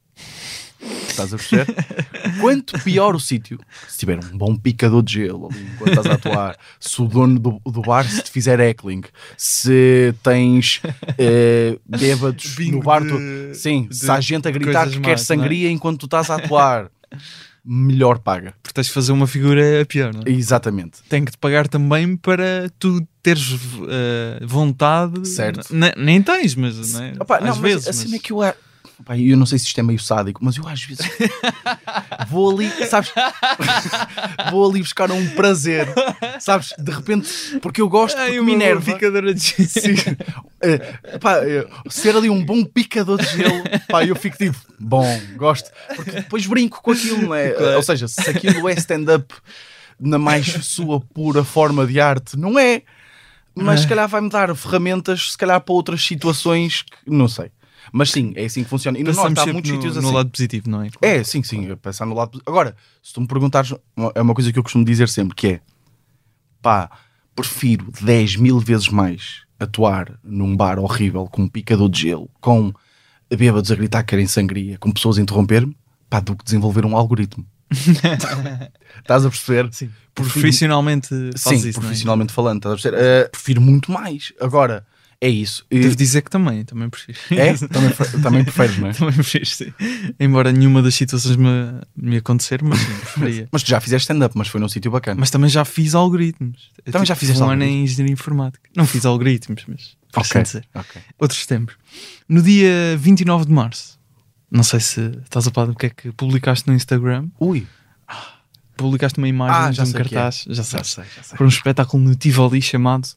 Estás a perceber? Quanto pior o sítio, se tiver um bom picador de gelo ali enquanto estás a atuar, se o dono do, do bar se te fizer heckling, se tens eh, bêbados Bingo no bar, tu- sim, se há gente a gritar que quer não é? sangria enquanto tu estás a atuar, melhor paga. Porque tens de fazer uma figura pior, não é? Exatamente. Tem que te pagar também para tu teres eh, vontade. Certo. N- nem tens, mas não é? Opa, não, às mas vezes. assim mas- é que eu. Opa, eu não sei se isto é meio sádico, mas eu às vezes vou ali, sabes? vou ali buscar um prazer, sabes? De repente, porque eu gosto, porque Ai, me enerva. picadora de Sim. Eh, pá, eh, ser ali um bom picador de gelo, pá, eu fico tipo, bom, gosto, porque depois brinco com aquilo, não é? Claro. Ou seja, se aquilo é stand-up na mais sua pura forma de arte, não é? Mas se calhar vai-me dar ferramentas, se calhar para outras situações que não sei. Mas sim, é assim que funciona. E no Norte há muitos no, sítios no assim. lado positivo, não é? É, sim, sim, pensar no lado. Agora, se tu me perguntares, é uma coisa que eu costumo dizer sempre: que é pá, prefiro 10 mil vezes mais atuar num bar horrível com um picador de gelo, com bêbados a gritar que querem sangria, com pessoas a interromper-me, pá, do que desenvolver um algoritmo. Estás a perceber? Sim. Prefiro- Profissionalmente Sim, isso, é? profissionalmente falando, estás a perceber? Eh, prefiro muito mais. Agora, é isso. Devo dizer que também, também prefiro. É? Também, também preferes, não é? também prefiro, sim. Embora nenhuma das situações me, me acontecer, mas sim, preferia. Mas tu já fizeste stand-up, mas foi num sítio bacana. Mas também já fiz algoritmos. Eu Também já tive fizeste um ano em engenharia informática. Não fiz algoritmos, mas por Ok, dizer. ok. Outros tempos. No dia 29 de março, não sei se estás a falar do que é que publicaste no Instagram. Ui, Publicaste uma imagem Ah, de já um é. cartaz, já já sabes. sei, já sei. para um espetáculo no Tivoli chamado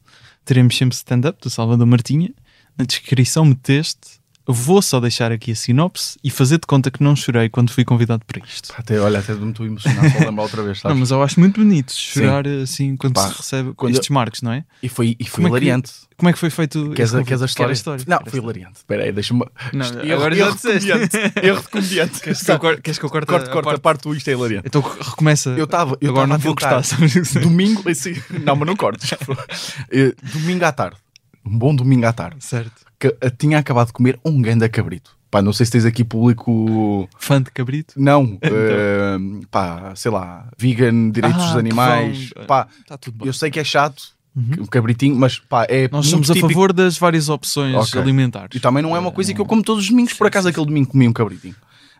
Teremos Sempre Stand-Up, do Salvador Martinha. Na descrição meteste Vou só deixar aqui a sinopse e fazer de conta que não chorei quando fui convidado para isto. Até, olha, até me estou emocionado só lembrar outra vez, sabes? Não, mas eu acho muito bonito chorar assim quando Pá, se recebe quando estes marcos, não é? E foi, e foi Como é que- hilariante. Como é que foi feito Queres, a- queres a história? A Não, Quero foi história. hilariante. Espera aí, deixa-me. Não, Erro- agora já erro de disseste. Erro de comediante. Queres que eu queres que eu corte Corta, a corta, a parte? do isto é hilariante. Então recomeça. Eu estava. Eu Agora tava não vou gostar? Domingo. sim. Não, mas não cortes. Eh, domingo à tarde. Um bom domingo à tarde. Certo. Tinha acabado de comer um ganda cabrito. Pá, não sei se tens aqui público. Fã de cabrito? Não, eh, pá, sei lá, vegan, direitos Ah, dos animais. Pá, Está tudo bem. eu sei que é chato, um cabritinho, mas pá, é Nós somos a típico. favor das várias opções Ok. alimentares. E também não é uma coisa que eu como todos os domingos. Por acaso, aquele domingo comi um cabritinho.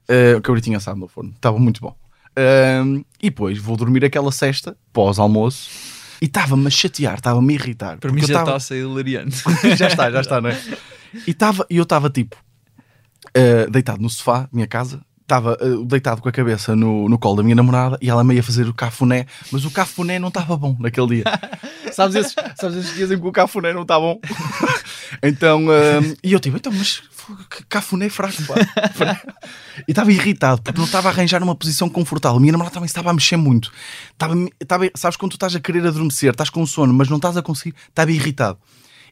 Uh, o cabritinho assado no forno. Estava muito bom. Um, e depois vou dormir aquela cesta, pós-almoço, e estava-me a chatear, estava-me a irritar. Para mim já tava- está a ser hilariante. já está, já está, não é? E tava- e eu estava tipo uh, deitado no sofá, minha casa, estava uh, deitado com a cabeça no, no colo da minha namorada e ela meio a fazer o cafuné, mas o cafuné não estava bom naquele dia. sabes, esses, sabes esses dias em que o cafuné não está bom? então, um, e eu tipo, então, mas cafuné fraco, pá. E estava irritado porque não estava a arranjar uma posição confortável. A minha namorada também estava a mexer muito. Estava, estava, sabes quando tu estás a querer adormecer, estás com sono, mas não estás a conseguir, estava irritado.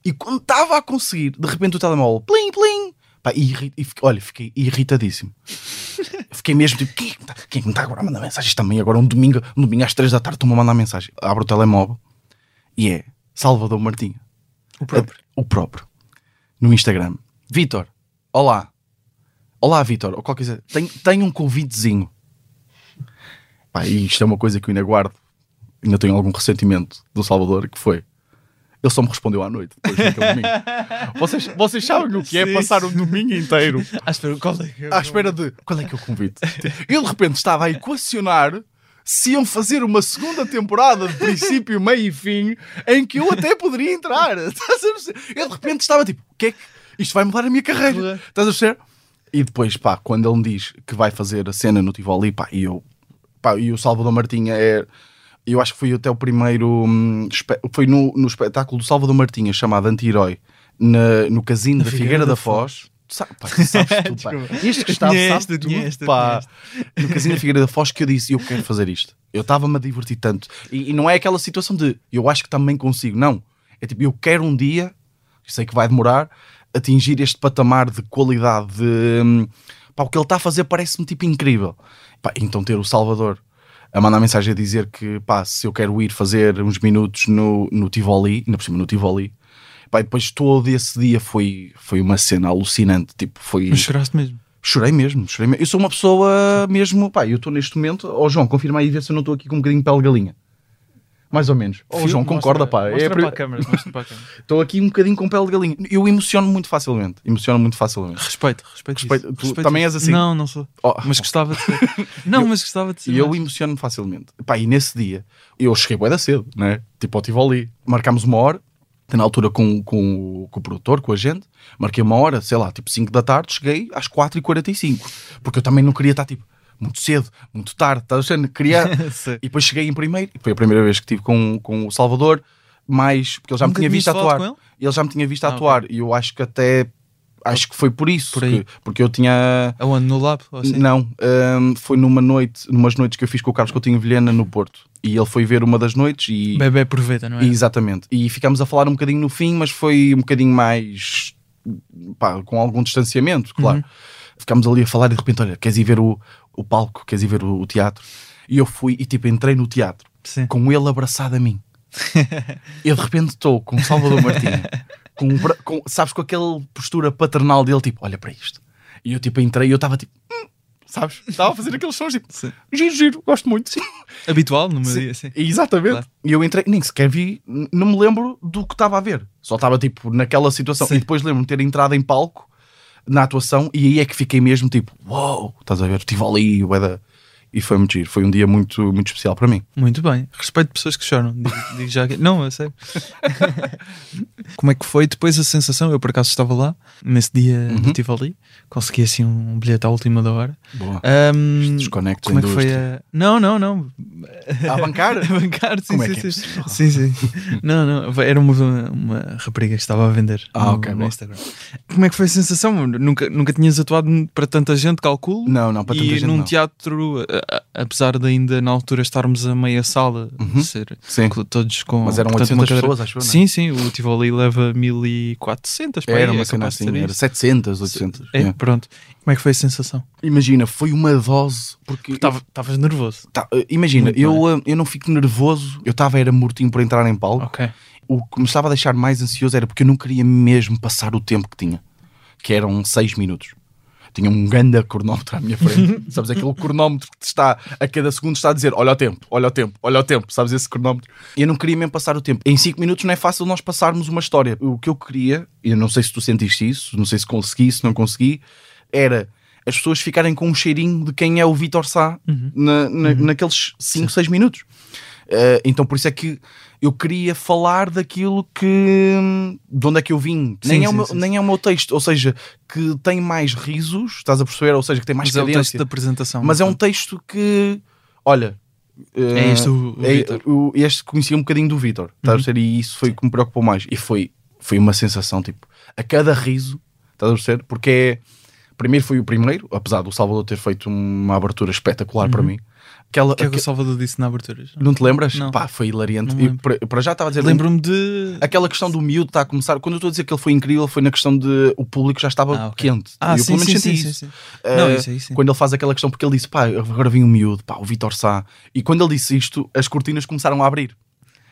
E quando estava a conseguir, de repente o telemóvel, plim, plim, Pá, e, e olha, fiquei irritadíssimo. fiquei mesmo tipo, quem é que me tá- quem é que me está agora a mandar mensagens também? Agora um domingo, um domingo às 3 da tarde estão-me a mandar mensagem. Abro o telemóvel e é Salvador Martinha. O próprio. O próprio. No Instagram. Vitor, olá. Olá, Vitor. Ou qualquer coisa. Tenho, tenho um convitezinho. Pá, e isto é uma coisa que eu ainda guardo. Ainda tenho algum ressentimento do Salvador, que foi. Ele só me respondeu à noite. Depois domingo. vocês, vocês sabem o que é Sim, passar um domingo inteiro Ah, espera, qual é é? à espera de qual é que é o convite? Eu de repente estava a equacionar se iam fazer uma segunda temporada de princípio, meio e fim em que eu até poderia entrar. Eu de repente estava tipo, o que é que isto vai mudar a minha carreira? Claro. Estás a perceber? E depois, pá, quando ele me diz que vai fazer a cena no Tivoli, pá, e eu, pá, e o Salvador Martinha é. Eu acho que foi até o primeiro. hum, foi no, no espetáculo do Salvador Martinha chamado Anti-Herói, no Casino da Figueira da Foz. Tu sa- pá, tu sabes tudo, pá. Este Tinha sabe tudo, pá. No Casino da Figueira da Foz que eu disse, eu quero fazer isto. Eu estava-me a divertir tanto. E, e não é aquela situação de, eu acho que também consigo. Não. É tipo, eu quero um dia, sei que vai demorar, atingir este patamar de qualidade, de... hum, Pá, o que ele está a fazer parece-me tipo incrível. Pá, então ter o Salvador a mandar mensagem a dizer que, pá, se eu quero ir fazer uns minutos no, no Tivoli, ainda por cima no Tivoli, pá, e depois todo esse dia foi, foi uma cena alucinante. Tipo, foi... Mas choraste mesmo. Chorei mesmo, chorei mesmo. Eu sou uma pessoa mesmo, pá, eu estou neste momento, ó João, confirma aí, vê se eu não estou aqui com um bocadinho de pele galinha. Mais ou menos. Ó João, concorda, pá. Mostra É, para a mostra para a câmara. Estou aqui um bocadinho com pele de galinha. Eu emociono muito facilmente. Emociono muito facilmente. Respeito, respeito. Respeito. isso. Tu também isso. és assim? Não, não sou. Oh, Mas gostava de ser. Não, mas gostava de ser. E eu emociono-me facilmente. Pá, e nesse dia, eu cheguei bué da cedo, né? Tipo, ao Tivoli. Marcámos uma hora, na altura com, com, com o produtor, com a gente. Marquei uma hora, sei lá, tipo 5 da tarde. Cheguei às 4h45. Porque eu também não queria estar, tipo, muito cedo, muito tarde. Estás a ver? Queria... E depois cheguei em primeiro. E foi a primeira vez que estive com, com o Salvador. Mais... Porque ele já me Nunca tinha tinhas visto atuar. ele? Ele já me tinha visto Ah, atuar. E eu acho que até... Acho que foi por isso. Por que- porque eu tinha... Aonde? No lab? Assim? Não, hum, foi numa noite, numas noites que eu fiz com o Carlos Coutinho Vilhena no Porto. E ele foi ver uma das noites e. Bebê aproveita, não é? e- exatamente. E ficámos a falar um bocadinho no fim, mas foi um bocadinho mais. pá, com algum distanciamento, claro. Uhum. Ficámos ali a falar e de repente, olha, queres ir ver o, o palco, queres ir ver o, o teatro? E eu fui e tipo, entrei no teatro Sim. com ele abraçado a mim. eu de repente estou com o Salvador Martinho, com, com- sabes, com aquela postura paternal dele, tipo, olha para isto. E eu tipo entrei e eu estava tipo, "Hum", sabes? Estava a fazer aqueles sons tipo, Sim. giro, giro, gosto muito. Habitual no meu Sim. dia, sim. Exatamente. Claro. E eu entrei, nem sequer vi, não me lembro do que estava a ver. Só estava tipo naquela situação. Sim. E depois lembro-me de ter entrado em palco na atuação e aí é que fiquei mesmo tipo, wow, estás a ver? Estive ali, bué da- e foi muito giro. Foi um dia muito, muito especial para mim. Muito bem. Respeito pessoas que choram. Digo, digo já que... Não, eu sei. Como é que foi depois a sensação? Eu por acaso estava lá, nesse dia Uhum. que estive ali, consegui assim um bilhete à última da hora. Boa. Ahm, Desconectos como é que foi a. Não, não, não. A bancar? A bancar, sim, Como é sim, que é sim. possível? sim, sim. Não, não. Era uma, uma rapariga que estava a vender Ah, no, ok, no. Instagram. Como é que foi a sensação? Nunca, nunca tinhas atuado para tanta gente, calculo? Não, não, para tanta e gente num não. teatro, a- apesar de ainda na altura estarmos a meia sala, Uhum. ser Sim. todos com. Mas eram portanto, uma 800 cadeira- pessoas, acho eu, não é? Sim, sim, o Tivoli leva 1400 pá, Era é uma cena capaz de assim, era isso. 700, 800. É, é. pronto. Como é que foi a sensação? Imagina, foi uma dose. Porque Estavas nervoso. Tá, eh, imagina, Muito eu, eh, eu não fico nervoso, eu estava era mortinho por entrar em palco. O que me estava a deixar mais ansioso era porque eu não queria mesmo passar o tempo que tinha, que eram 6 minutos. Tinha um grande cronómetro à minha frente, sabes? Aquele cronómetro que te está a cada segundo está a dizer: olha o tempo, olha o tempo, olha o tempo, sabes? Esse cronómetro. E eu não queria mesmo passar o tempo. Em 5 minutos não é fácil nós passarmos uma história. O que eu queria, e eu não sei se tu sentiste isso, não sei se consegui, se não consegui, era as pessoas ficarem com um cheirinho de quem é o Vitor Sá na, na- naqueles 5, 6 minutos. Uh, então por isso é que eu queria falar daquilo que de onde é que eu vim nem, Sim, é o sim, meu, sim, nem é o meu texto, ou seja, que tem mais risos, estás a perceber? Ou seja, que tem mais Mas é o cadência, texto da apresentação. mas é um não texto que olha, É este o- o é- o- este conhecia um bocadinho do Vitor, estás a perceber? E isso foi o que me preocupou mais. E foi, foi uma sensação, tipo, a cada riso, estás a perceber? Porque é. Primeiro foi o primeiro, apesar do Salvador ter feito uma abertura espetacular para mim. Aquela, O que é que o Salvador disse na abertura? Já? Não te lembras? Não. Pá, foi hilariante. E para, já estava a dizer. Lembro-me de. Aquela questão do miúdo está a começar. Quando eu estou a dizer que ele foi incrível, foi na questão de o público já estava Ah, ok. quente. Ah, eu sim, pelo menos sim, senti sim, isso. Eh, Não, isso sim. Quando ele faz aquela questão, porque ele disse, pá, agora vem o miúdo, pá, o Vitor Sá. E quando ele disse isto, as cortinas começaram a abrir.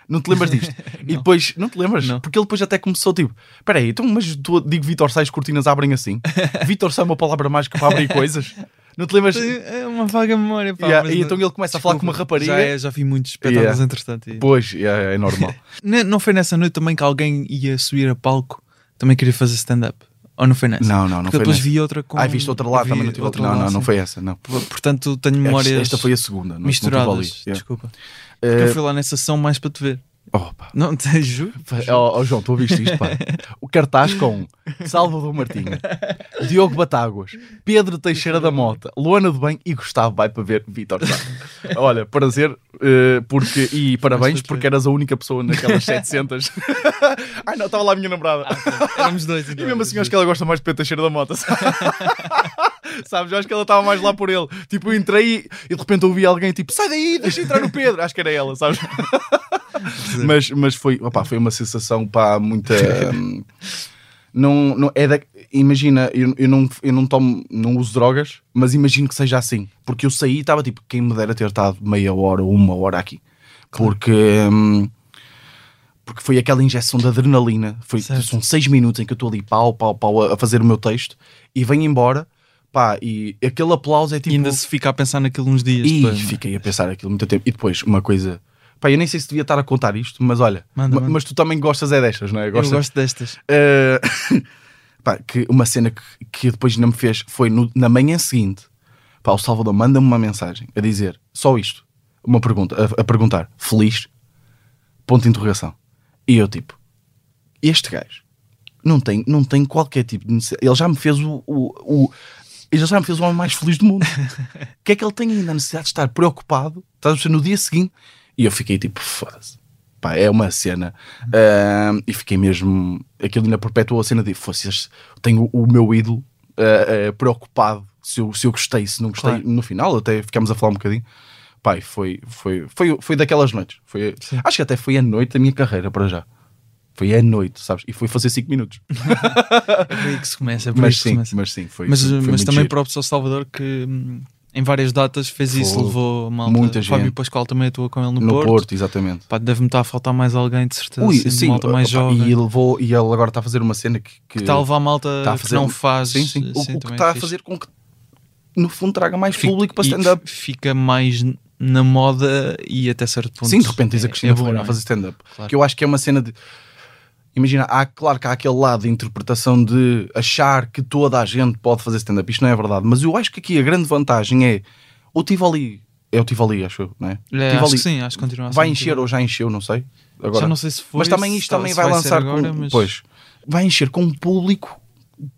Não te lembras disto? e depois, não te lembras? Não. Porque ele depois até começou tipo: Espera aí, então, mas tu digo Vitor Sá e as cortinas abrem assim? Vitor Sá é uma palavra mágica para abrir coisas? Não te lembras? É uma vaga memória, pá. Yeah, e não- então ele começa a falar com uma Desculpa, rapariga. Já, é, já vi muitos espetáculos Yeah. entretanto. e- Pois, é, é normal. Não, não foi nessa noite também que alguém ia subir a palco, também queria fazer stand-up? Ou não foi nessa? Não, não, não Porque foi depois nessa. vi outra com. Ah, viste outra lá vi também? Não, tive... outra não, lá, não, não foi essa, não. Portanto, tenho memórias Esta, esta foi a segunda. não- não misturadas. ali. Yeah. Desculpa. Porque eu fui lá nessa sessão mais para te ver. Oh, pá. Não, te juro. Ó ó, João, tu ouviste isto, pá? O cartaz com Salvador Martinho, Diogo Batáguas, Pedro Teixeira da Mota, Luana do Bem e Gustavo vai para ver Vitor Sá. Olha, prazer, eh, porque, e parabéns porque eras a única pessoa naquelas 700. Ai não, estava lá a minha namorada. Éramos dois. E então, mesmo assim, acho que ela gosta mais de Pedro Teixeira da Mota. Sabes? Eu acho que ela estava mais lá por ele. Tipo, eu entrei e, de repente ouvi alguém tipo, sai daí, deixa entrar no Pedro. Acho que era ela, sabes? mas, mas foi, opá, foi uma sensação, pá, muita. hum, não, não, é da- imagina, eu, eu, não, eu não tomo, não uso drogas, mas imagino que seja assim. Porque eu saí e estava tipo, quem me dera ter estado meia hora ou uma hora aqui. Porque. hum, porque foi aquela injeção de adrenalina. Foi, Certo. são seis minutos em que eu estou ali pau, pau, pau a fazer o meu texto e venho embora. Pá, e aquele aplauso é tipo. E ainda se fica a pensar naquilo uns dias E depois. fiquei a pensar aquilo muito tempo. E depois, uma coisa. Pá, eu nem sei se devia estar a contar isto, mas olha. Manda, ma- manda. Mas tu também gostas é destas, não é? Eu Gostas, gosto destas. Eh, pá, que uma cena que, que depois não me fez foi no- na manhã seguinte. Pá, o Salvador manda-me uma mensagem a dizer só isto. Uma pergunta, a, a perguntar: feliz? Ponto de interrogação. E eu, tipo, este gajo não tem, não tem qualquer tipo de necessidade. Ele já me fez o. o, o ele já me fez o homem mais feliz do mundo. O que é que ele tem ainda a necessidade de estar preocupado? Estás a? No dia seguinte. E eu fiquei tipo, foda-se. Pá, é uma cena. Ahm, e fiquei mesmo. Aquilo ainda perpetuou a cena de este- tenho o meu ídolo ah, ah, preocupado se eu, se eu gostei, se não gostei. Claro. No final, até ficámos a falar um bocadinho. Pai, foi, foi, foi, foi daquelas noites. Foi, acho que até foi a noite da minha carreira para já. Foi a noite, sabes? E foi fazer 5 minutos. É aí que se começa. É Mas que se sim, começa. mas sim, foi. mas foi, foi mas também giro. próprio ao Salvador que hum, em várias datas fez isso, Foi. levou a malta. Muita o Fábio gente. Pascoal também atuou com ele no, no Porto. Porto. exatamente. Deve-me estar a faltar mais alguém, de certeza. Ui, assim, sim, malta mais opa, jovem. E ele, levou, e ele agora está a fazer uma cena que, que que está a levar a malta está a que fazer- não faz. Sim, sim. O, sim, o que está a fazer com que, no fundo, traga mais Fica- público para stand-up. Fica mais na moda e até certo ponto. Sim, de repente tens a é- Cristina é bom, Ferreira não a é? fazer stand-up. Claro. Que eu acho que é uma cena de. Imagina, há, claro que há aquele lado de interpretação de achar que toda a gente pode fazer stand-up. Isto não é verdade. Mas eu acho que aqui a grande vantagem é o Tivoli. É o Tivoli, acho eu, não é? É, Tivoli acho que sim, acho que continua vai encher ou já encheu, não sei. Agora, Já não sei se foi. mas também isto também vai, ser lançar agora, com. mas Pois, vai encher com um público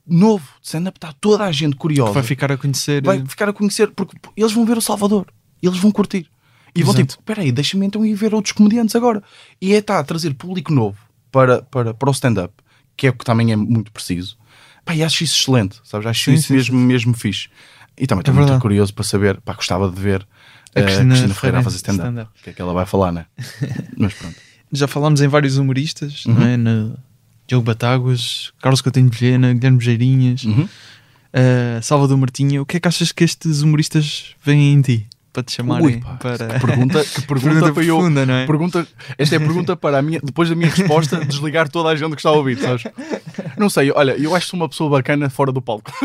novo de stand-up. Está toda a gente curiosa. vai ficar a conhecer. vai ficar a conhecer, porque eles vão ver o Salvador, eles vão curtir. E vão Exato. tipo, espera aí, deixa-me então ir ver outros comediantes agora. E é tá, a trazer público novo para, para, para o stand-up, que é o que também é muito preciso. Pá, e acho isso excelente, sabes? Acho Sim, isso sim, mesmo, mesmo fixe. E também estou É muito curioso para saber, pá, gostava de ver A a Cristina Cristina, Ferreira a fazer stand-up. o que é que ela vai falar, né? Mas pronto. Já falámos em vários humoristas, Uhum. não é? No Diogo Batáguas, Carlos Coutinho de Vilhena, Guilherme Geirinhas, Uhum. uh, Salvador Martinho. O que é que achas que estes humoristas veem em ti? Para te Ui, pá, para. que pergunta, que pergunta, Pergunta para eu. profunda, não é? Pergunta, esta é a pergunta para a minha, depois da minha resposta, desligar toda a gente que está a ouvir, sabes? Não sei, olha, eu acho que sou uma pessoa bacana fora do palco.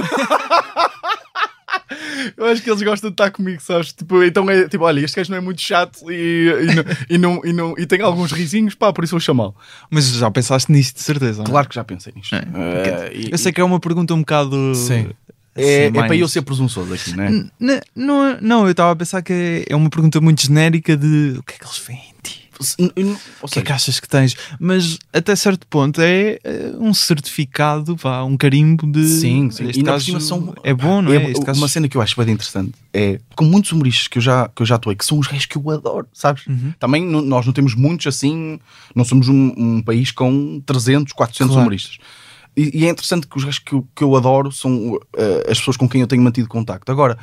Eu acho que eles gostam de estar comigo, sabes? Tipo, então é tipo, olha, este gajo não é muito chato e, e, não, e, não, e, e tem alguns risinhos, pá, por isso vou chamá-lo. Mas já pensaste nisto, de certeza. é? Claro que já pensei nisto. É. E- Eu sei que é uma pergunta um bocado. Sim. Assim, é, é mais- para eu ser presunçoso aqui, né? N- n- Não, não, eu estava a pensar que é- é uma pergunta muito genérica de o que é que eles veem em ti? O que é que achas que tens? Mas até certo ponto é eh, um certificado, vá, um carimbo de. Sim, sim. Este E na caso são- é bom, não é? É, Este caso- Uma cena que eu acho bem interessante é com muitos humoristas que eu já, que eu já atuei, que são os gajos que eu adoro, sabes? Uhum. Também não- nós não temos muitos assim, não somos um, um país com 300, 400 Claro. humoristas. E, e é interessante que os gajos que eu, que eu adoro são eh, as pessoas com quem eu tenho mantido contacto. Agora,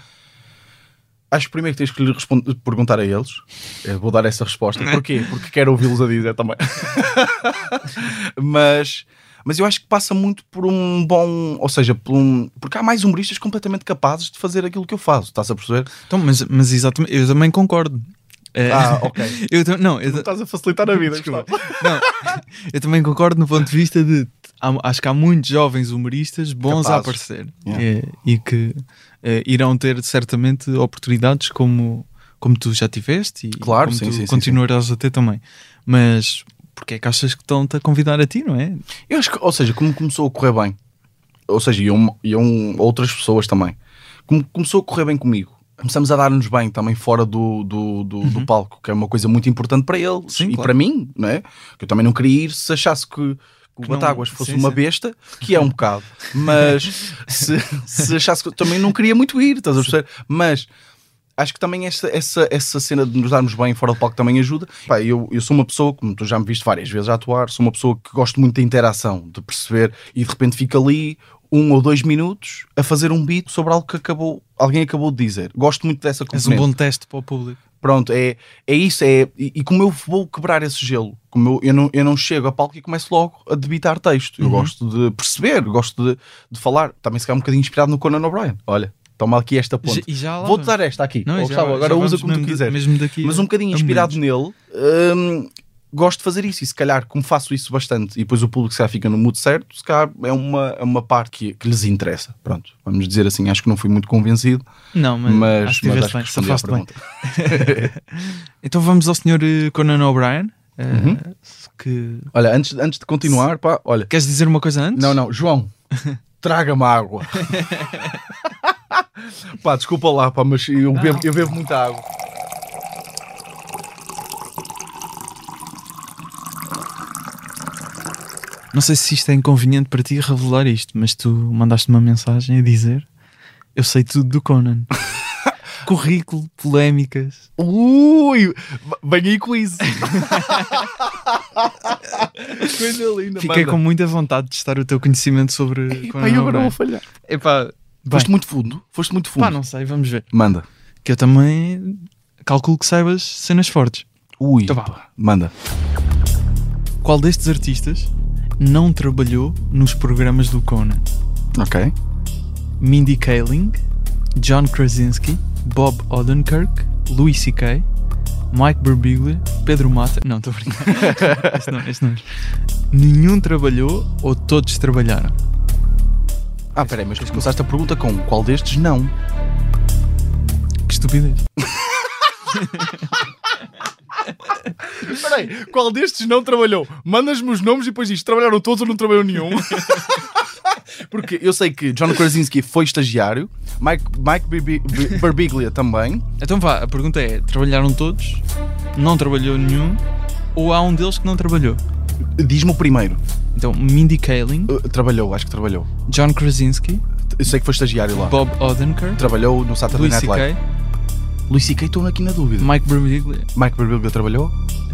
Acho que primeiro que tens que lhe responder- perguntar a eles. Eu vou dar essa resposta. Porquê? Porque quero ouvi-los a dizer também. mas, mas eu acho que passa muito por um bom. Ou seja, por um, porque há mais humoristas completamente capazes de fazer aquilo que eu faço. Estás a perceber? Então, mas, mas exatamente, eu também concordo. É, Ah, ok. eu, não, eu, Estás a facilitar a vida. Desculpa. Não, eu também concordo no ponto de vista de há- acho que há muitos jovens humoristas bons a Capazes. aparecer Yeah. É, e que é, irão ter certamente oportunidades como, como tu já tiveste e Claro, como sim, tu sim, sim, continuarás a ter também. Mas porque é que achas que estão-te a convidar a ti, não é? Eu acho que, ou seja, como começou a correr bem, ou seja, e, um, e um, outras pessoas também, como começou a correr bem comigo, começamos a dar-nos bem também fora do, do, do, do palco, que é uma coisa muito importante para eles Uhum. Sim, e claro. para mim, não é? Que eu também não queria ir se achasse que. Que O não- Batáguas fosse sim, uma besta, que é um bocado, mas se, se achasse que também não queria muito ir, estás a perceber? Mas acho que também essa, essa, essa cena de nos darmos bem fora do palco também ajuda. Pá, eu, eu sou uma pessoa, como tu já me viste várias vezes a atuar, sou uma pessoa que gosto muito da interação, de perceber e de repente fica ali um ou dois minutos a fazer um beat sobre algo que acabou, alguém acabou de dizer. Gosto muito dessa És componente. um bom teste para o público. Pronto, é, é isso. É, e, e como eu vou quebrar esse gelo, como eu, eu, não, eu não chego a palco e começo logo a debitar texto. Eu Uhum. gosto de perceber, gosto de, de falar. Também se calhar um bocadinho inspirado no Conan O'Brien. Olha, toma aqui esta ponte. Vou-te dar esta aqui. Não, já- Gustavo, agora usa como tu daqui Mas um bocadinho inspirado nele, hum, gosto de fazer isso. E se calhar, como faço isso bastante, e depois o público se fica no mood certo, se calhar é uma, é uma parte que, que lhes interessa. Pronto, vamos dizer assim. Acho que não fui muito convencido, Não, mas, mas, acho que mas estiveste bem, acho que respondi à pergunta. Então vamos ao senhor eh, Conan O'Brien. eh, Uhum. que... Olha, antes, antes de continuar, pá, olha. Queres dizer uma coisa antes? Não, não, João, traga-me água. pá, desculpa lá, pá, mas eu bebo, eu bebo muita água. Não sei se isto é inconveniente para ti revelar isto, mas tu mandaste uma mensagem a dizer eu sei tudo do Conan. Currículo, polémicas. Ui, vem aí com isso. Coisa linda. Fiquei com muita vontade de testar o teu conhecimento sobre Epá, Conan eu agora vou falhar. Epá, Foste muito fundo. Foste muito fundo. pá, não sei, vamos ver. Manda. Que eu também calculo que saibas cenas fortes. Ui, Então pá, manda. Qual destes artistas não trabalhou nos programas do Conan? Ok. Mindy Kaling, John Krasinski, Bob Odenkirk, Louis C.K., Mike Birbiglia, Pedro Mata. Não, estou a brincar. este não, este não. Nenhum trabalhou ou todos trabalharam? Ah, peraí, mas começaste a pergunta com qual destes não? Que estupidez. Peraí, qual destes não trabalhou? Mandas-me os nomes e depois diz trabalharam todos ou não trabalhou nenhum? Porque eu sei que John Krasinski foi estagiário, Mike, Mike Birbiglia também. Então vá, a pergunta é: trabalharam todos? Não trabalhou nenhum? Ou há um deles que não trabalhou? Diz-me o primeiro. Então, Mindy Kaling, Uh, trabalhou, acho que trabalhou. John Krasinski, Eu sei que foi estagiário lá. Bob Odenkirk, Trabalhou no Saturday Louis Night Live. C.K., Luís C.K. estou aqui na dúvida. Mike Birbiglia. Mike Birbiglia trabalhou?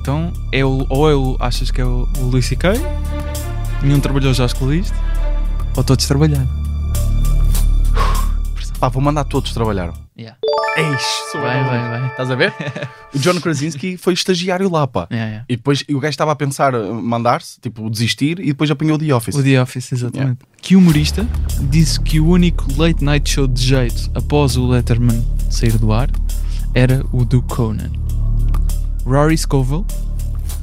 Então, é o, ou é o, achas que é o, o Louis C.K., nenhum trabalhou, já escolhiste, ou todos trabalharam. Pá, vou mandar todos trabalharam. Yeah. Eis, Vai, vai, vai. Estás a ver? o John Krasinski foi estagiário lá, pá. Yeah, yeah. E depois o gajo estava a pensar uh, mandar-se, tipo, desistir, e depois apanhou o The Office. O The Office, exatamente. Que humorista disse que o único late night show de jeito após o Letterman sair do ar era o do Conan? Rory Scovel,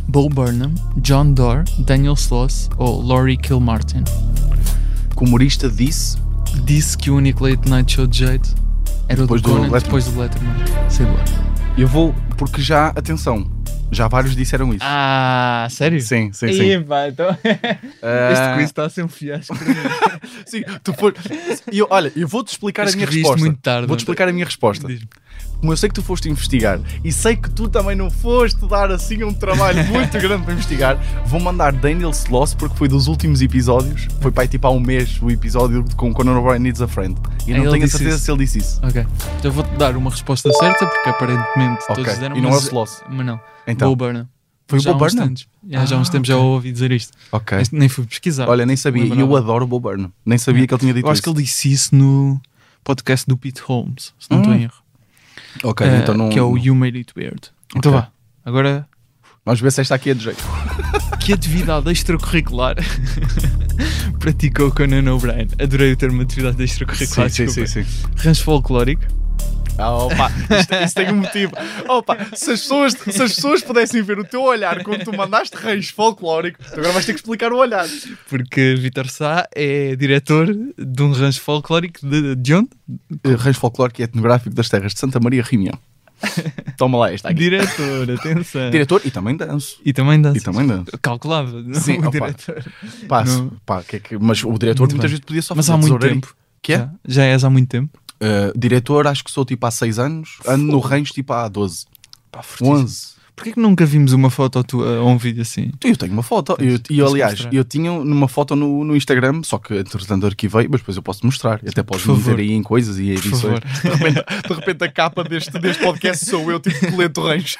Bo Burnham, John Doerr, Daniel Sloss ou Laurie Kilmartin? O humorista disse, Disse que o único late night show de jeito era Depois o do do Conan Letterman. depois do Letterman do ar. eu vou, porque já, atenção, já vários disseram isso. Ah, sério? Sim, sim, sim. Pá, então Ah, este quiz está a ser um fiasco. Sim, tu for... e eu, olha, eu vou-te explicar a minha resposta. muito tarde, Vou-te explicar a minha resposta. Como eu sei que tu foste investigar e sei que tu também não foste dar assim um trabalho muito grande para investigar, vou mandar Daniel Sloss porque foi dos últimos episódios. Foi para aí tipo há um mês o episódio com Conor O'Brien Needs a Friend. E não tenho a certeza isso. se ele disse isso. Ok. Então eu vou-te dar uma resposta certa, porque aparentemente Ok. todos deram E não é o mas, Sloss. mas não. Então, Bo Burnham. foi o Já Bob uns Burnham? tempos. Já, já há uns Ah, tempos já ouvi dizer isto. Ok. Este nem fui pesquisar. Olha, nem sabia. E eu adoro o Bob Burnham. Nem sabia que ele tinha dito eu acho isso. que ele disse isso no podcast do Pete Holmes, se não estou Hum. em erro. Ok, eh, então não. que é o You Made It Weird. Então Ok. vá, agora Vamos ver se esta aqui é de jeito. que atividade extracurricular praticou Conan O'Brien? Adorei o termo atividade extracurricular. desculpa. sim. Rancho folclórico. Ah, opa, isto, isso tem um motivo. Opa, se as, pessoas, se as pessoas pudessem ver o teu olhar quando tu mandaste rancho folclórico, tu agora vais ter que explicar o olhar. Porque Vitor Sá é diretor de um rancho folclórico de, de onde? Uh, rancho folclórico e etnográfico das terras de Santa Maria Reunião. Toma lá esta aqui. Diretor, atenção. Diretor e também danço. E também dança. E também danço. Calculava. não? Sim, o opa. diretor. Pá, Não. pá, que é que, mas o diretor Muito muitas bem. vezes podia só Mas fazer há muito tesoureiro. tempo. Que é? Já, já és há muito tempo. Uh, diretor, acho que sou tipo há 6 anos. Ando no rancho tipo há 12. Pá, fortíssimo. 11. Porquê que nunca vimos uma foto tua ou um vídeo assim? Eu tenho uma foto. Eu, e aliás, eu tinha numa foto no, no Instagram, só que entretanto arquivei, mas depois eu posso mostrar. Até podes me ver aí em coisas e edições. De repente, de repente a capa deste, deste podcast sou eu, tipo colete rancho.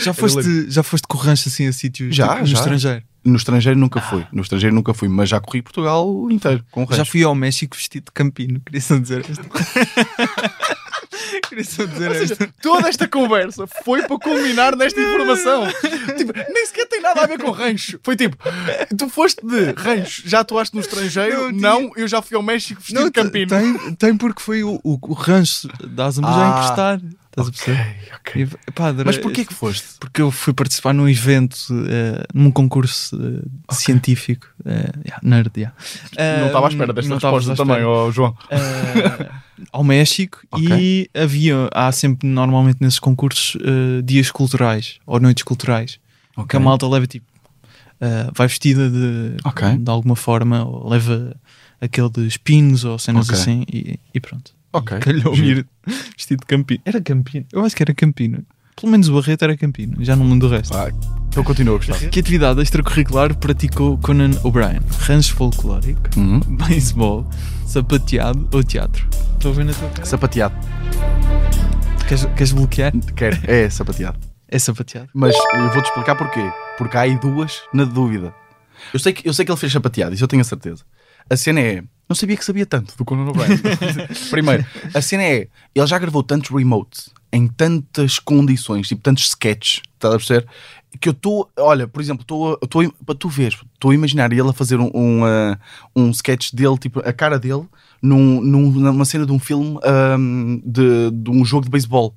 Já foste, já foste com o rancho assim a sítios Já, tipo, no já. estrangeiro? No estrangeiro nunca fui. No estrangeiro nunca fui, mas já corri Portugal inteiro com. Já fui ao México vestido de campino. Queria só dizer isto. Queria só dizer Ou seja, isto. toda esta conversa foi para culminar nesta informação. tipo, nem sequer tem nada a ver com rancho. Foi tipo, tu foste de rancho, já atuaste no estrangeiro? Não, Não, eu já fui ao México vestido de campino. tem, tem porque foi o, o, o rancho da Asamos Ah, a emprestar. Estás a perceber? Ok, ok. E, pá, adorei- Mas porquê que foste? Porque eu fui participar num evento, eh, num concurso eh, científico. eh, yeah, nerd, yeah. não estava à espera desta resposta também, ó João. Ao México e havia, há sempre normalmente nesses concursos dias culturais ou noites culturais que a malta leva tipo, eh, vai vestida de, Ok. de alguma forma ou leva aquele de pinos ou cenas Ok. assim e, e pronto. Ok. Calhou-me ir vestido de campino. Era campino, eu acho que era campino. Pelo menos o Barreto era campino, já não lembro do resto. Ah, então continua a gostar. Que atividade extracurricular praticou Conan O'Brien? Rancho folclórico, Uhum. beisebol, sapateado ou teatro? Estou a ver na tua cara. Sapateado. Queres, queres bloquear? Quero. É sapateado. É sapateado. Mas eu vou-te explicar porquê. Porque há aí duas na dúvida. Eu sei, que, eu sei que ele fez sapateado, isso eu tenho a certeza. A cena é. Não sabia que sabia tanto do Conan O'Brien. Primeiro, a cena é. Ele já gravou tantos remotes em tantas condições, tipo tantos sketches, estás a perceber? Que eu estou. Olha, por exemplo, estou. Para tu veres, estou a imaginar ele a fazer um, um, ah, um sketch dele, tipo a cara dele, num, num- numa cena de um filme ahm, de, de um jogo de beisebol.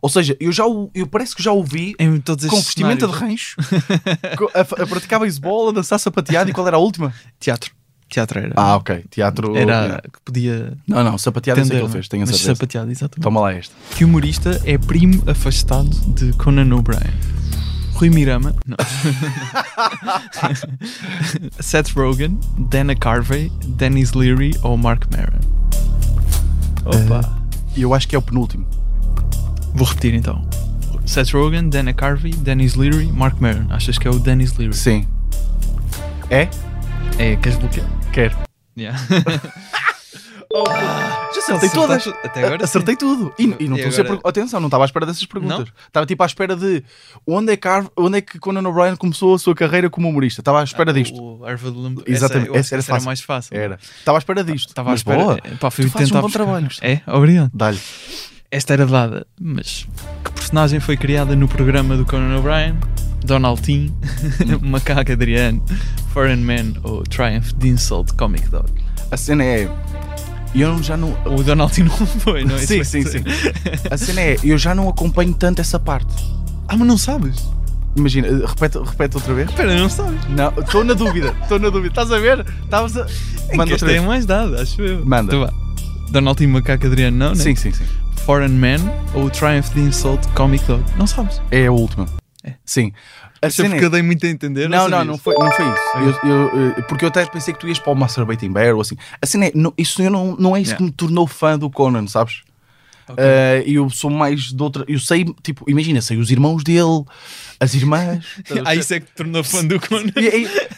Ou seja, eu já o- eu parece que já o vi com vestimenta de cenários. rancho, co- a, a praticar beisebol, a dançar sapateado e qual era a última? Teatro. Teatro era. Ah, ok. Teatro. Era que podia. Não, não, sapateado eu sei que tender, ele fez, tenho a certeza. sapateado, exatamente. Toma lá este. Que humorista é primo afastado de Conan O'Brien? Rui Mirama, não. Seth Rogen, Dana Carvey, Dennis Leary ou Mark Maron? Opa! E eu acho que é o penúltimo. Vou repetir então. Seth Rogen, Dana Carvey, Dennis Leary, Mark Maron. Achas que é o Dennis Leary? Sim. É? É, queres bloquear? Quero. Yeah. Já acertei todas. Até agora sim. Acertei tudo. E, e não estou a ser agora- per- Atenção, não estava à espera dessas perguntas. Estava tipo à espera de onde é, que Ar- onde é que Conan O'Brien começou a sua carreira como humorista. Estava à espera disto. Ah, O Harvard Lamb- Exatamente, Essa, essa era essa era mais fácil. Era. Estava à espera disto. Estava à Mas espera. boa. Pá, fui Tu fazes um bom buscar. trabalho. É? Obrigado. Dá-lhe. Esta era dada, mas que personagem foi criada no programa do Conan O'Brien? Donaldin, Macaco Adriano, Foreign Man ou Triumph de Insult Comic Dog? A cena é. Eu já não. O Donaldin não foi, não é? Sim, sim, sim. A cena é. Eu já não acompanho tanto essa parte. Ah, mas não sabes? Imagina, eh, repete, repete outra vez. Espera, não sabes? Não, estou na dúvida, estou na dúvida. Estás a ver? Estavas a. Manda Manda outra é vez. mais dada, acho eu. Manda. Então vá. Donaldin, Macaco Adriano, não, né? Sim, sim, sim. Foreign Man ou Triumph de Insult Comic Dog? Não sabes? É a última. É. Sim. A Achei cena porque é... eu dei muito a entender. Não, não, sabias? não foi, não foi isso. Eu, eu, eh, porque eu até pensei que tu ias para o Masturbating Bear ou assim. A cena é, não, isso eu não, não é isso Yeah. que me tornou fã do Conan, sabes? Ok. Eh, eu sou mais de outra. Eu sei, tipo, imagina, sei os irmãos dele, as irmãs. Ah, isso é que te tornou fã do Conan. E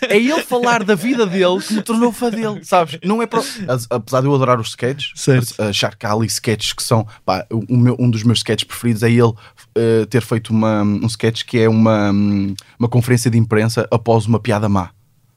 É, é ele falar da vida dele que me tornou fã dele, sabes? Não é para. Apesar de eu adorar os sketches, Certo. achar que há ali sketches que são. pá, o meu- um dos meus sketches preferidos é ele eh, ter feito uma, um sketch que é uma, uma conferência de imprensa após uma piada má.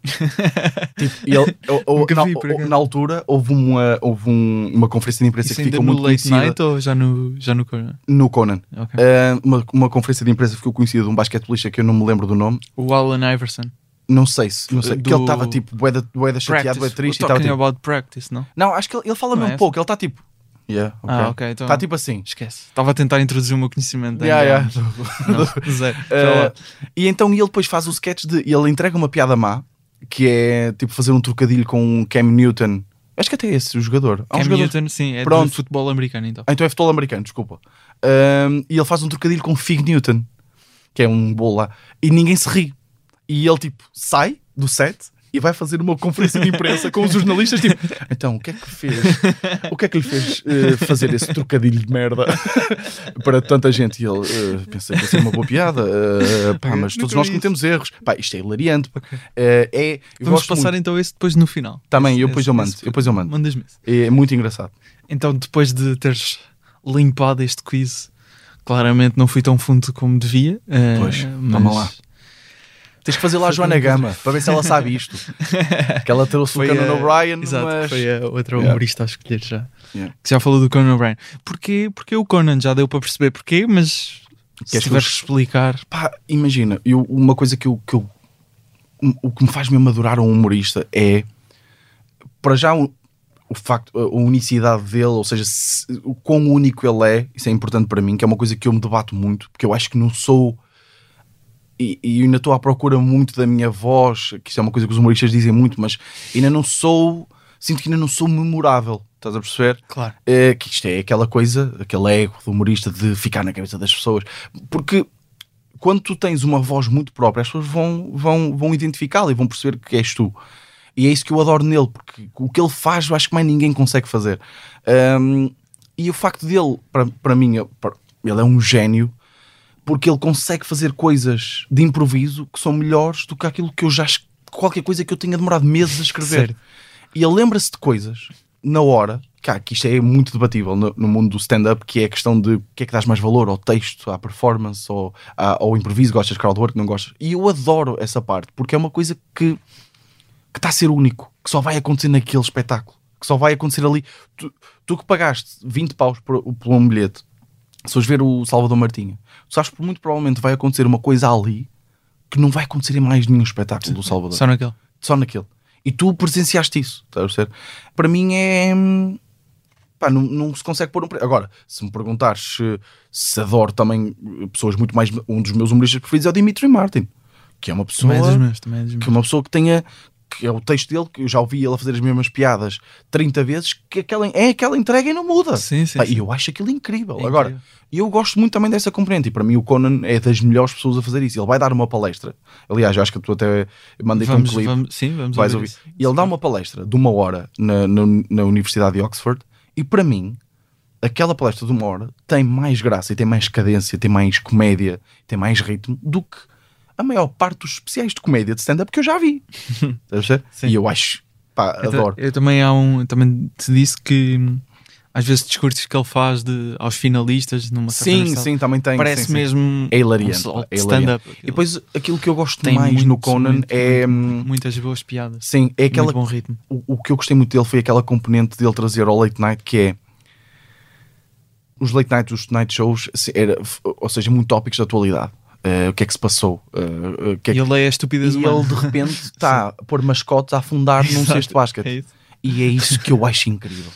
Tipo, ele, na, vi, na altura houve uma, houve um- uma conferência de imprensa Isso que ficou muito conhecida night ou já no, já no Conan? no Conan. Ok. Uh, uma, uma conferência de imprensa que ficou conhecida de um basquetebolista que eu não me lembro do nome. O Alan Iverson. Não sei se, não sei, Do- que ele estava tipo boeda, boeda chateado, boeda triste e Talking tipo. about practice, não? Não, acho que ele, ele fala Não mesmo é? pouco, ele está tipo. Yeah, ok. Ah, ok, então- Está tipo assim. Esquece. Estava a tentar introduzir o meu conhecimento. Yeah, yeah. Não, zero. Uh, e então ele depois faz o sketch de. Ele entrega uma piada má, que é tipo fazer um trocadilho com Cam Newton. Acho que até é esse o jogador. Há um Cam jogador- Newton, sim, é Pronto. de futebol americano então. Ah, então é futebol americano, desculpa. Um, e ele faz um trocadilho com Fig Newton, que é um bolo lá, e ninguém se ri. E ele tipo sai do set e vai fazer uma conferência de imprensa com os jornalistas, tipo, então o que é que fez? O que é que lhe fez eh, fazer esse trocadilho de merda para tanta gente? E ele eh, pensei que ia ser uma boa piada, eh, pá, mas todos nós cometemos erros. Pá, isto é hilariante. Eh, é, Vamos passar muito. então esse depois no final. Também, Esse- eu depois esse- eu mando, esse- eu depois eu mando. Mandas-me esse. É muito engraçado. Então, depois de teres limpado este quiz, claramente não fui tão fundo como devia. eh, Pois, mas... toma lá. Tens que fazer lá a Foi Joana Gama para ver se ela sabe isto. que ela trouxe o a- Conan O'Brien, Exato, mas. foi a outra Yeah. humorista a escolher já. Yeah. Que já falou do Conan O'Brien. Porquê? Porque o Conan já deu para perceber porquê, mas se Queres que eu tiveres que explicar. Pá, imagina, eu, uma coisa que eu, que eu- O que me faz mesmo adorar um humorista é. Para já, o, o facto, a unicidade dele, ou seja, se- o quão único ele é, isso é importante para mim, que é uma coisa que eu me debato muito, porque eu acho que não sou. E, e ainda estou à procura muito da minha voz, que isto é uma coisa que os humoristas dizem muito, mas ainda não sou. Sinto que ainda não sou memorável, estás a perceber? Claro. É, que isto é aquela coisa, aquele ego do humorista de ficar na cabeça das pessoas. Porque quando tu tens uma voz muito própria, as pessoas vão, vão, vão identificá-la e vão perceber que és tu. E é isso que eu adoro nele, porque o que ele faz eu acho que mais ninguém consegue fazer. Ahm, e o facto dele, para, mim, para- ele é um gênio, porque ele consegue fazer coisas de improviso que são melhores do que aquilo que eu já. qualquer coisa que eu tenha demorado meses a escrever. Sério? E ele lembra-se de coisas na hora, cá, que isto é muito debatível no, no mundo do stand-up, que é a questão de o que é que dás mais valor ao texto, à performance, ou à- ao improviso, gostas de crowdwork, não gostas. E eu adoro essa parte, porque é uma coisa que que está a ser único, que só vai acontecer naquele espetáculo, que só vai acontecer ali. Tu, tu que pagaste 20 paus por, por um bilhete, se fores ver o Salvador Martinha, tu sabes que muito provavelmente vai acontecer uma coisa ali que não vai acontecer em mais nenhum espetáculo do Salvador Só naquele. só naquele. E tu presenciaste isso, estás a perceber? Para mim é. Pá, não, não se consegue pôr um preço. Agora, se me perguntares se, se adoro também pessoas muito mais. Um dos meus humoristas preferidos é o Dimitri Martin, que é uma pessoa. Também é dos meus, também é dos meus. que é uma pessoa que tenha. Que é o texto dele, que eu já ouvi ele a fazer as mesmas piadas 30 vezes, que aquela, é aquela entrega e não muda. Sim, sim, Pá, sim. E eu acho aquilo incrível. É Agora, incrível. e eu gosto muito também dessa componente. E para mim, o Conan é das melhores pessoas a fazer isso. Ele vai dar uma palestra. Aliás, eu acho que tu até mandei-te um clipe vamos, sim, vamos ouvir ouvir. E ele dá uma palestra de uma hora na, na, na Universidade de Oxford e para mim, aquela palestra de uma hora tem mais graça e tem mais cadência, tem mais comédia, tem mais ritmo do que a maior parte dos especiais de comédia de stand-up que eu já vi. E eu acho, pá, Eu, adoro. eu também há um, também te disse que hum, às vezes discursos que ele faz de, aos finalistas numa certa Sim, sim, também tem. parece sim, sim. mesmo É hilariante, um é stand-up. E depois aquilo que eu gosto Tem mais no muito, Conan muito, é. muito, hum, muitas boas piadas. Sim, é aquela Muito bom ritmo. o, o que eu gostei muito dele foi aquela componente dele trazer ao late night que é os late night, os night shows, era, ou seja, muito tópicos da atualidade. Eh, o que é que se passou? O que é E que- ele é a estupidez e humana. ele de repente está a pôr mascotes a afundar num cesto de basquete. é. E é isso que eu acho incrível.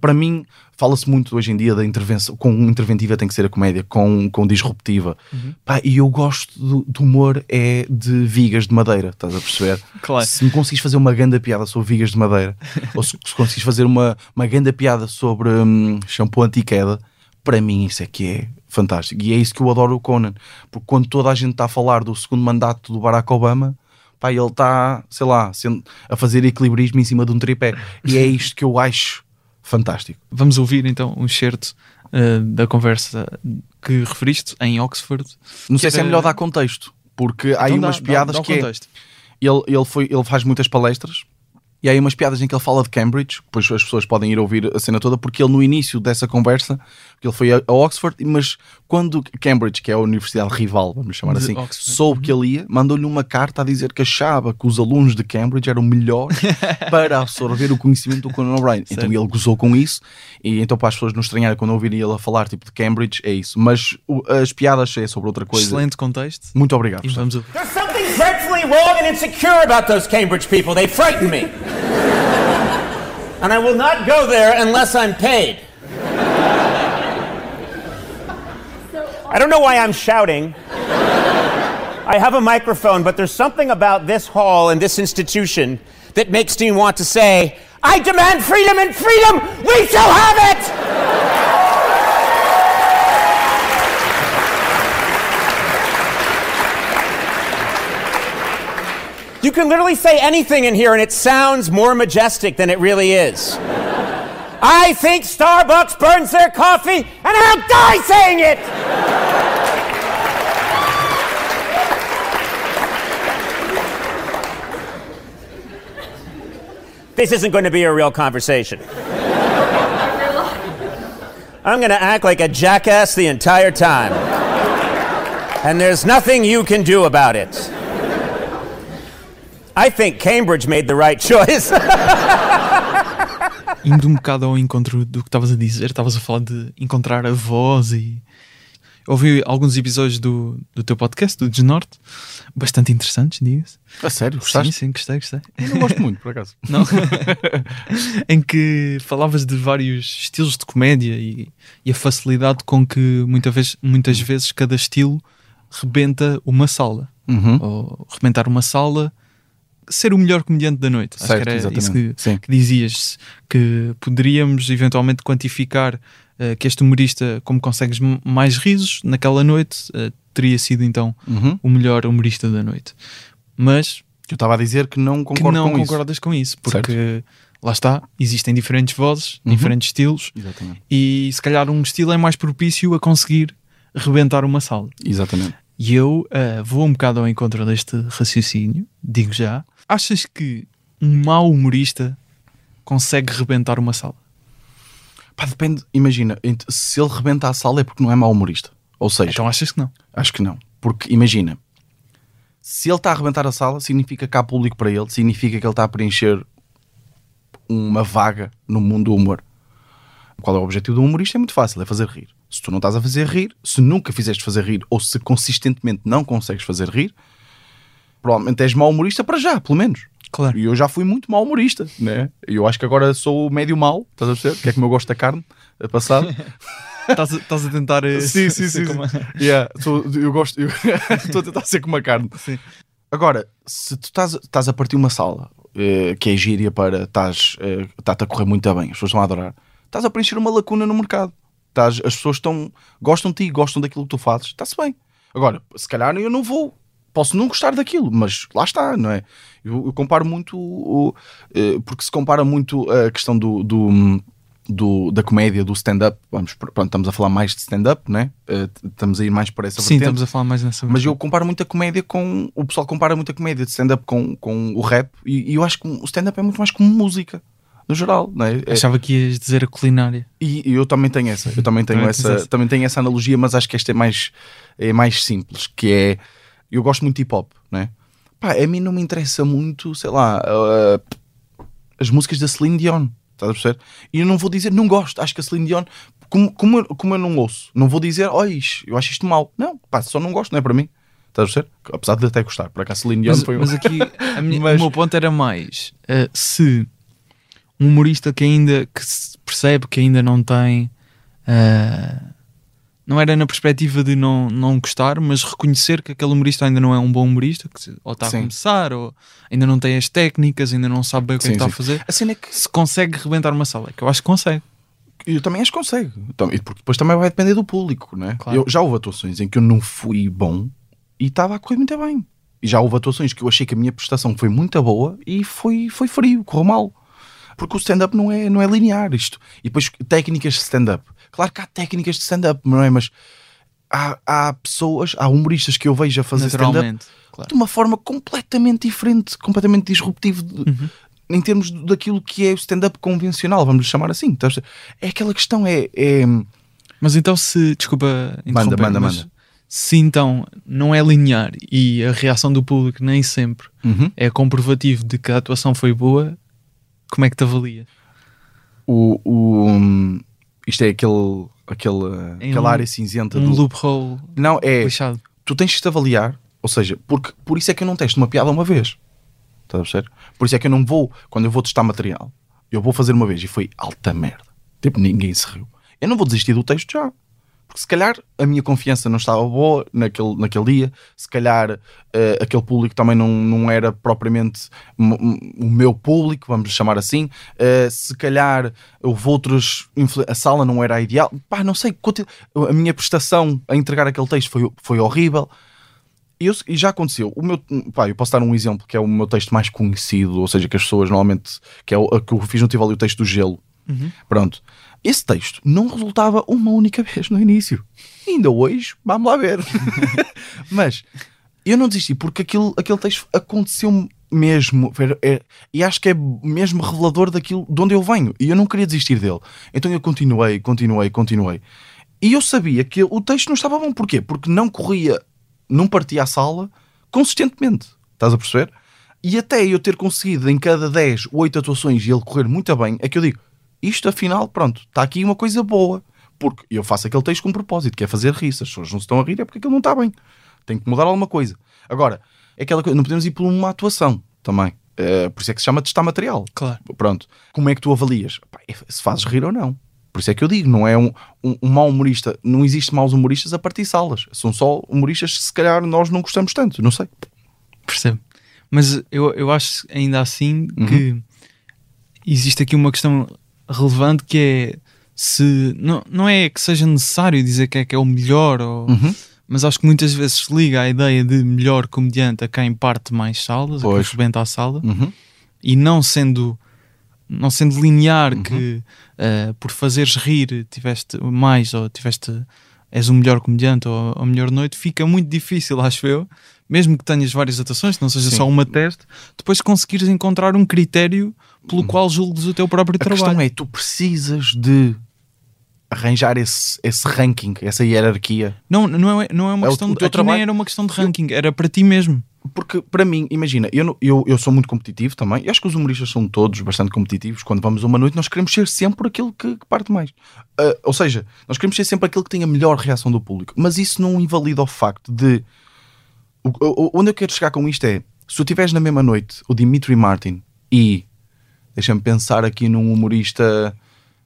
Para mim, fala-se muito hoje em dia da intervenção. Com interventiva tem que ser a comédia, com, com disruptiva. Uhum. Pá, e eu gosto do, do humor é de vigas de madeira, estás a perceber? Claro. Se me conseguis fazer uma grande piada sobre vigas de madeira, ou se, se conseguis fazer uma, uma grande piada sobre hum, shampoo anti-queda, para mim isso é que é fantástico. E é isso que eu adoro o Conan. Porque quando toda a gente está a falar do segundo mandato do Barack Obama, pá, ele está, sei lá, sendo- a fazer equilibrismo em cima de um tripé. E é isto que eu acho fantástico. Vamos ouvir então um excerto uh, da conversa que referiste em Oxford. Não sei Que se é era- melhor dar contexto, porque há aí Então dá- umas dá- piadas dá o que é- ele, ele, foi, ele faz muitas palestras E há aí umas piadas em que ele fala de Cambridge, depois as pessoas podem ir ouvir a cena toda, porque ele no início dessa conversa, porque ele foi a a Oxford, mas quando Cambridge, que é a universidade rival, vamos chamar assim, soube que ele ia, mandou-lhe uma carta a dizer que achava que os alunos de Cambridge eram melhores para absorver o conhecimento do Conan O'Brien. Então ele gozou com isso, e então para as pessoas não estranharem quando ouvirem ele a falar tipo de Cambridge, é isso. Mas o- as piadas é sobre outra coisa. Excelente contexto. Muito obrigado. E vamos ouvir. There's something dreadfully wrong and insecure about those Cambridge people. They frighten me. and I will not go there unless I'm paid. I don't know why I'm shouting. I have a microphone, but there's something about this hall and this institution that makes me want to say, I demand freedom and freedom we shall have it! You can literally say anything in here and it sounds more majestic than it really is. I think Starbucks burns their coffee and I'll die saying it! This isn't going to be a real conversation. I'm going to act like a jackass the entire time. And there's nothing you can do about it. I think Cambridge made the right choice. Indo um bocado ao encontro do que estavas a dizer, estavas a falar de encontrar a voz e ouvi alguns episódios do, do teu podcast, do Desnorte, bastante interessantes, diga-se. A sério, Sim, gostaste? sim, gostei, gostei. Eu não gosto muito, por acaso. Não? em que falavas de vários estilos de comédia e, e a facilidade com que muita vez, muitas vezes cada estilo rebenta uma sala. Uhum. Ou rebentar uma sala, ser o melhor comediante da noite. Acho Certo, que era isso que, que dizias, que poderíamos eventualmente quantificar eh, que este humorista, como consegues mais risos naquela noite, eh, teria sido então Uhum. o melhor humorista da noite. Mas Eu estava a dizer que não que concordo não com concordas com isso, porque lá está, existem diferentes vozes, Uhum. diferentes estilos, isso. Exatamente. e se calhar um estilo é mais propício a conseguir rebentar uma sala. Exatamente. E eu ah, vou um bocado ao encontro deste raciocínio, digo já. Achas que um mau humorista consegue rebentar uma sala? Pá, depende, imagina, se ele rebenta a sala é porque não é mau humorista. Ou seja, Então achas que não? acho que não. Porque imagina, se ele está a arrebentar a sala, significa que há público para ele, significa que ele está a preencher uma vaga no mundo do humor. Qual é o objetivo do humorista? É muito fácil, é fazer rir. Se tu não estás a fazer rir, se nunca fizeste fazer rir, ou se consistentemente não consegues fazer rir, provavelmente és mau humorista para já, pelo menos. Claro. E eu já fui muito mau humorista, né? Eu acho que agora sou o médio mau, estás a perceber? Que é como eu gosto da carne, a passar. Estás a, a tentar. eh, sim, sim, ser sim. como-. Yeah, sou- eu gosto, estou a tentar ser como a carne. Sim. Agora, se tu estás, a partir uma sala eh, que é gíria para estás, está-te a correr muito bem, as pessoas estão a adorar, estás a preencher uma lacuna no mercado. Estás, as pessoas estão, gostam de ti, gostam daquilo que tu fazes, está-se bem. Agora, se calhar eu não vou, posso não gostar daquilo, mas lá está, não é? Eu, eu comparo muito, o- eh, porque se compara muito a questão do, do, do- da comédia, do stand-up, vamos, pronto, estamos a falar mais de stand-up, né? Eh, estamos a ir mais para essa Sim, vertente. estamos a falar mais nessa Mas eu comparo muito a comédia com. O pessoal compara muito a comédia de stand-up com, com o rap e, e eu acho que o stand-up é muito mais como música, no geral, não é? É- Achava que ias dizer a culinária. e, e eu também tenho essa, eu também tenho essa, essa. também tenho essa analogia, mas acho que esta é mais, é mais simples, que é. Eu gosto muito de hip hop, não é? Pá, a mim não me interessa muito, sei lá, uh, as músicas da Celine Dion, estás a perceber? E eu não vou dizer, não gosto, acho que a Celine Dion, como, como, eu, como eu não ouço, não vou dizer, olha, eu acho isto mau. Não, pá, só não gosto, não é para mim. Estás a perceber? Apesar de até gostar, por acaso Celine Dion Mas, foi um- mas aqui minha- Mas- o meu ponto era mais eh, se um humorista que ainda que se percebe que ainda não tem eh, não era na perspectiva de não, não gostar, mas reconhecer que aquele humorista ainda não é um bom humorista, que ou está a começar, ou ainda não tem as técnicas, ainda não sabe bem o que é que Sim, está a fazer, A cena é que se consegue rebentar uma sala, que eu acho que consegue. eu também acho que consegue. Porque depois também vai depender do público, né? Claro. Eu, já houve atuações em que eu não fui bom e estava a correr muito bem. E já houve atuações que eu achei que a minha prestação foi muito boa e foi, foi frio, correu mal. Porque o stand-up não é, não é linear isto. E depois técnicas de stand-up. Claro que há técnicas de stand-up, não é? Mas há, há pessoas, há humoristas que eu vejo a fazer stand-up. Claro. de uma forma completamente diferente, completamente disruptivo. de- em termos daquilo que é o stand-up convencional, vamos chamar assim. Perceber? É aquela questão, é. é Mas então se, desculpa manda, mas manda. se então não é linear e a reação do público nem sempre Uhum. é comprovativo de que a atuação foi boa, como é que te avalia? o, o, hum, isto é aquele, aquele, aquela um- área cinzenta Um do. loophole Não, é. lixado. Tu tens que te avaliar, ou seja, porque, por isso é que eu não testo uma piada uma vez. Estás a perceber? Por isso é que eu não vou, quando eu vou testar material, eu vou fazer uma vez e foi alta merda. Tipo, ninguém se riu. Eu não vou desistir do texto já. Porque se calhar a minha confiança não estava boa naquele, naquele dia, se calhar eh, aquele público também não, não era propriamente o meu público, vamos chamar assim. Eh, se calhar houve outros. A sala não era a ideal. Pá, não sei. A minha prestação a entregar aquele texto foi, foi horrível. E, eu- e já aconteceu. O meu, pá, eu posso dar um exemplo que é o meu texto mais conhecido, ou seja, que as pessoas normalmente. que é o que eu fiz no Tivoli, o texto do gelo. Pronto. Esse texto não resultava uma única vez no início. Ainda hoje, vamos lá ver. Mas eu não desisti porque aquilo, aquele texto aconteceu mesmo. É- e acho que é mesmo revelador daquilo de onde eu venho. E eu não queria desistir dele. Então eu continuei, continuei, continuei. E eu sabia que o texto não estava bom. Porquê? Porque não corria, não partia a sala consistentemente. Estás a perceber? E até eu ter conseguido em cada 10, 8 atuações e ele correr muito bem, é que eu digo, isto afinal, pronto, está aqui uma coisa boa. Porque eu faço aquele texto com propósito, que é fazer rir. Se as pessoas não se estão a rir, é porque aquilo não está bem. Tem que mudar alguma coisa. Agora, é aquela coisa, não podemos ir por uma atuação também. Eh, por isso é que se chama testar material. Claro. Pronto. Como é que tu avalias? Pá, é se fazes rir ou não. Por isso é que eu digo, não é um, um, um mau humorista. Não existe maus humoristas a partir de salas. São só humoristas que se calhar nós não gostamos tanto. Não sei. Percebo. Mas eu, eu acho ainda assim Uhum. que existe aqui uma questão relevante que é se não, não é que seja necessário dizer que é que é o melhor, ou- Uhum. mas acho que muitas vezes se liga à ideia de melhor comediante a quem parte mais salas, a Pois. quem rebenta a sala, Uhum. e não sendo não sendo linear que eh, por fazeres rir tiveste mais ou tiveste és o melhor comediante ou a melhor noite, fica muito difícil, acho eu, mesmo que tenhas várias atuações, que não seja Sim. só uma teste, depois conseguires encontrar um critério pelo qual julgues o teu próprio A trabalho. questão é, tu precisas de arranjar esse, esse ranking, essa hierarquia. Não, não é, não é uma É questão o de, trabalho- nem era uma questão de ranking, era para ti mesmo. Porque para mim, imagina, eu, eu, eu sou muito competitivo também. Eu acho que os humoristas são todos bastante competitivos. Quando vamos a uma noite, nós queremos ser sempre aquele que, que parte mais. Ah, ou seja, nós queremos ser sempre aquele que tem a melhor reação do público. Mas isso não invalida o facto de. o- o- onde eu quero chegar com isto é: se tu tiveres na mesma noite o Dimitri Martin e. Deixa-me pensar aqui num humorista.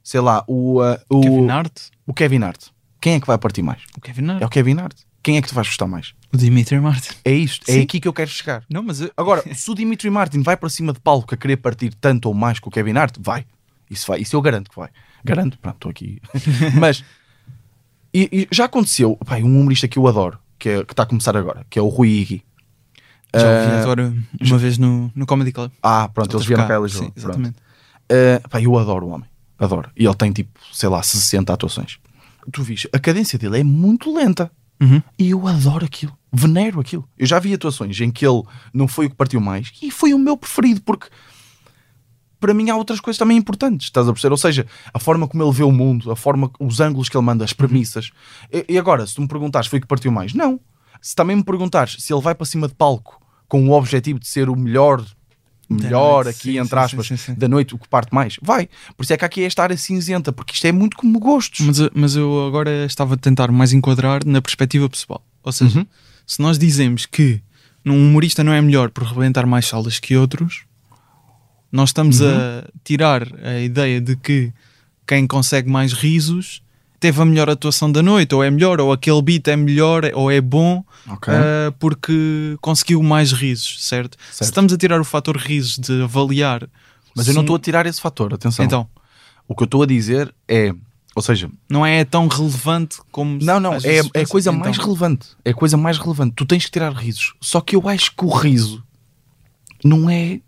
Sei lá, o, ah, o, Kevin Hart, o Kevin Hart. Quem é que vai partir mais? o Kevin Hart, É o Kevin Hart. Quem é que tu vais gostar mais? o Dimitri Martin. É isto. É Sim. aqui que eu quero chegar. Não, mas eu- Agora, se o Dimitri Martin vai para cima de palco a querer partir tanto ou mais que o Kevin Hart, vai. Isso vai. Isso eu garanto que vai. Garanto, pronto, estou aqui. Mas e- e já aconteceu, pá, um humorista que eu adoro, que, é- está a começar agora, que é o Rui Iggy. já ouvi Ah, agora uma vez no, no Comedy Club. Ah, pronto, eles vieram cá a Sim, Lisboa. Pronto. exatamente. Uh, pá, eu adoro o homem. Adoro. E ele tem tipo, sei lá, 60 atuações. Tu viste, a cadência dele é muito lenta. Uhum. E eu adoro aquilo. Venero aquilo. Eu já vi atuações em que ele não foi o que partiu mais e foi o meu preferido, porque para mim há outras coisas também importantes, estás a perceber? Ou seja, a forma como ele vê o mundo, a forma, os ângulos que ele manda, as premissas. E, e agora, se tu me perguntares foi o que partiu mais, não. Se também me perguntares se ele vai para cima de palco com o objetivo de ser o melhor, melhor noite, aqui, sim, entre aspas, sim, sim, da noite, o que parte mais, vai. Por isso é que aqui esta área cinzenta, porque isto é muito como gostos. Mas, eu- mas eu agora estava a tentar mais enquadrar na perspectiva pessoal. Ou seja, Uhum. se nós dizemos que um humorista não é melhor por rebentar mais salas que outros, nós estamos Uhum. a tirar a ideia de que quem consegue mais risos teve a melhor atuação da noite, ou é melhor, ou aquele beat é melhor, ou é bom, Ok. ah, porque conseguiu mais risos, certo? Se Certo. estamos a tirar o fator risos de avaliar. Mas se eu não estou a tirar esse fator, atenção. Então, O que eu estou a dizer é, ou seja, não é tão relevante como. Não, não, é, é coisa Então, mais relevante. É a coisa mais relevante. Tu tens que tirar risos. Só que eu acho que o riso não é.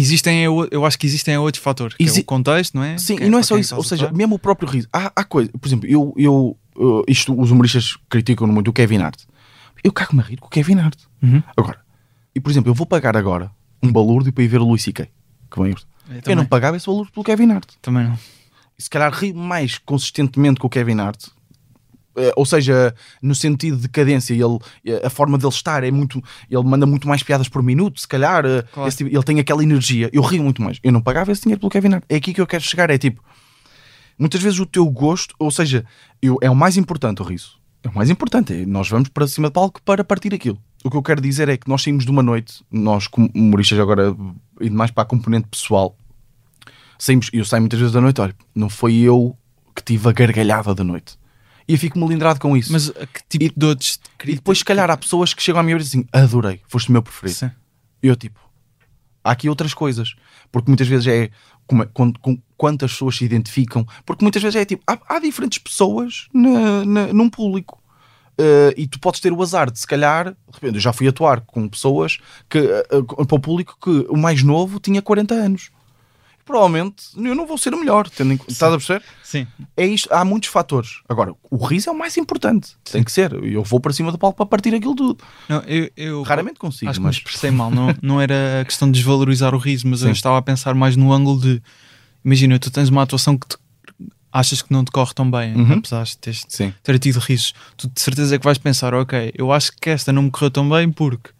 Existem, eu, eu acho que existem outros fatores, que Exi- é o contexto, não é? Sim, Que e não é só quem isso. Ou seja, mesmo o próprio riso. Há, há coisa, por exemplo, eu, eu uh, isto os humoristas criticam muito o Kevin Hart. Eu cago-me a rir com o Kevin Hart. Uhum. Agora, e por exemplo, eu vou pagar agora um balúrdio para ir ver o Luís C.K. que vão em iogurte. Eu Eu não pagava esse valor pelo Kevin Hart. também não. E se calhar ri mais consistentemente com o Kevin Hart. Eh, Ou seja, no sentido de cadência, ele, eh, a forma dele estar é muito. Ele manda muito mais piadas por minuto, se calhar. eh, Claro. tipo- ele tem aquela energia. Eu rio muito mais. Eu não pagava esse dinheiro pelo Kevin Hart. É aqui que eu quero chegar. É tipo, muitas vezes o teu gosto, ou seja, eu, é o mais importante o riso. É o mais importante. é nós vamos para cima do palco para partir aquilo. O que eu quero dizer é que nós saímos de uma noite, nós como humoristas agora, indo mais para a componente pessoal, saímos, eu saio muitas vezes da noite, olha, não foi eu que tive a gargalhada da noite. E eu fico melindrado com isso. Mas que tipo de outros e depois, se calhar, há pessoas que chegam a mim e dizem adorei, foste o meu preferido. Sim. E eu, tipo, há aqui outras coisas. Porque muitas vezes é como, é- com, com quantas pessoas se identificam. Porque muitas vezes é tipo, há, há diferentes pessoas na, na- num público. Eh, e tu podes ter o azar de, se calhar, de repente, eu já fui atuar com pessoas que, eh, eh, para o público que o mais novo tinha 40 anos. Provavelmente eu não vou ser o melhor, tendo em, estás a perceber? Sim. é isto, há muitos fatores. Agora, o riso é o mais importante, tem que ser. Eu vou para cima do palco para partir aquilo tudo. Não, eu, eu Raramente consigo, acho que me mas expressei mal. Não, não era a questão de desvalorizar o riso, mas eu Sim. estava a pensar mais no ângulo de imagina, tu tens uma atuação que te- achas que não te corre tão bem, Uhum. apesar de teres, sim, ter tido risos. Tu de certeza que vais pensar, ok, eu acho que esta não me correu tão bem porque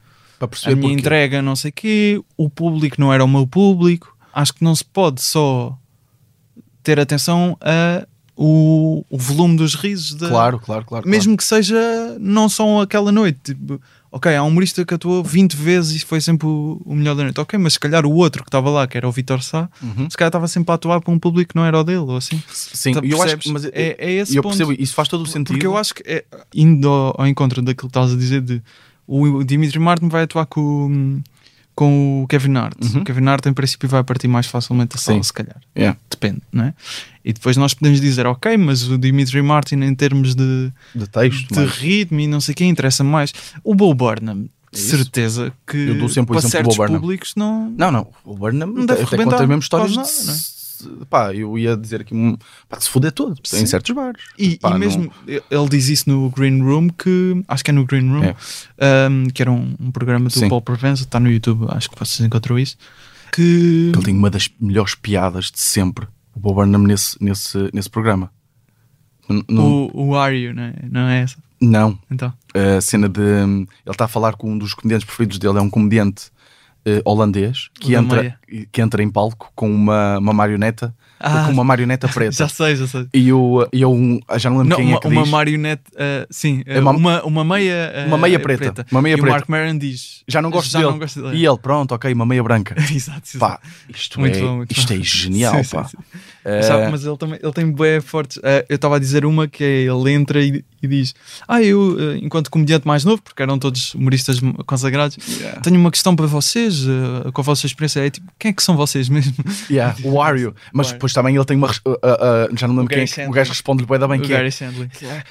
a minha porquê. entrega não sei quê, o público não era o meu público. Acho que não se pode só ter atenção a o, o volume dos risos da, Claro, claro, claro. mesmo que seja não só aquela noite. Tipo, ok, há um humorista que atuou 20 vezes e foi sempre o, o melhor da noite. Ok, mas se calhar o outro que estava lá, que era o Vitor Sá, Uhum. se calhar estava sempre a atuar para um público que não era o dele, ou assim. Sim, Tá, eu acho que mas é, é esse eu ponto. percebo, isso faz todo o sentido. Porque eu acho que, é, indo ao, ao encontro daquilo que estás a dizer, de o Dimitri Martin vai atuar com, com o Kevin Hart. Uhum. O Kevin Hart, em princípio, vai partir mais facilmente a sala, se calhar. Yeah, Depende, não é? E depois nós podemos dizer, ok, mas o Dimitri Martin, em termos de, de texto, de mas- ritmo e não sei quem interessa mais. O Bo Burnham, de É certeza que Eu dou sempre o para certos públicos não. Não, não, o Burnham Não deve até rebentar conta mesmo histórias nada, não é? Pá, eu ia dizer aqui um, pá, se foder todo Sim. em certos bares. E, Pá, e não- mesmo ele diz isso no Green Room, que acho que é no Green Room, É. um, que era um, um programa do Sim. Paul Provenza, está no YouTube, acho que vocês encontram isso. Que Ele tem uma das melhores piadas de sempre, o Bob Burnham, nesse, nesse, nesse programa. N- Não, o, o Are You, não é? não é essa? não, Então, a cena de. Ele está a falar com um dos comediantes preferidos dele, é um comediante holandês que entra, que entra em palco com uma, uma marioneta, Ah, com uma marioneta preta. já sei, já sei. E eu, e eu um- já não lembro Não, quem uma, é que uma diz. marionete, uh, sim, É uh, uma- uma, uma meia, uh, Uma meia preta, uma meia e preta. o Mark Maron diz: Já não gosto já dele. Não gosto dele. E ele, pronto, ok, uma meia branca. exato, exato. Pá, isto, Muito é, bom, isto bom. é genial, Sim, sim, pá. sim. Eh, Sabe, mas ele também ele tem bué fortes. Eh, eu estava a dizer uma que é ele entra e, e diz: Ah, eu, eh, enquanto comediante mais novo, porque eram todos humoristas consagrados, yeah. tenho uma questão para vocês, eh, com a vossa experiência. É tipo, quem é que são vocês mesmo? Yeah, o Wario. Mas Wario. Depois também ele tem uma. uh, uh, uh, já não lembro quem é que- o gajo responde-lhe bem da bem que é.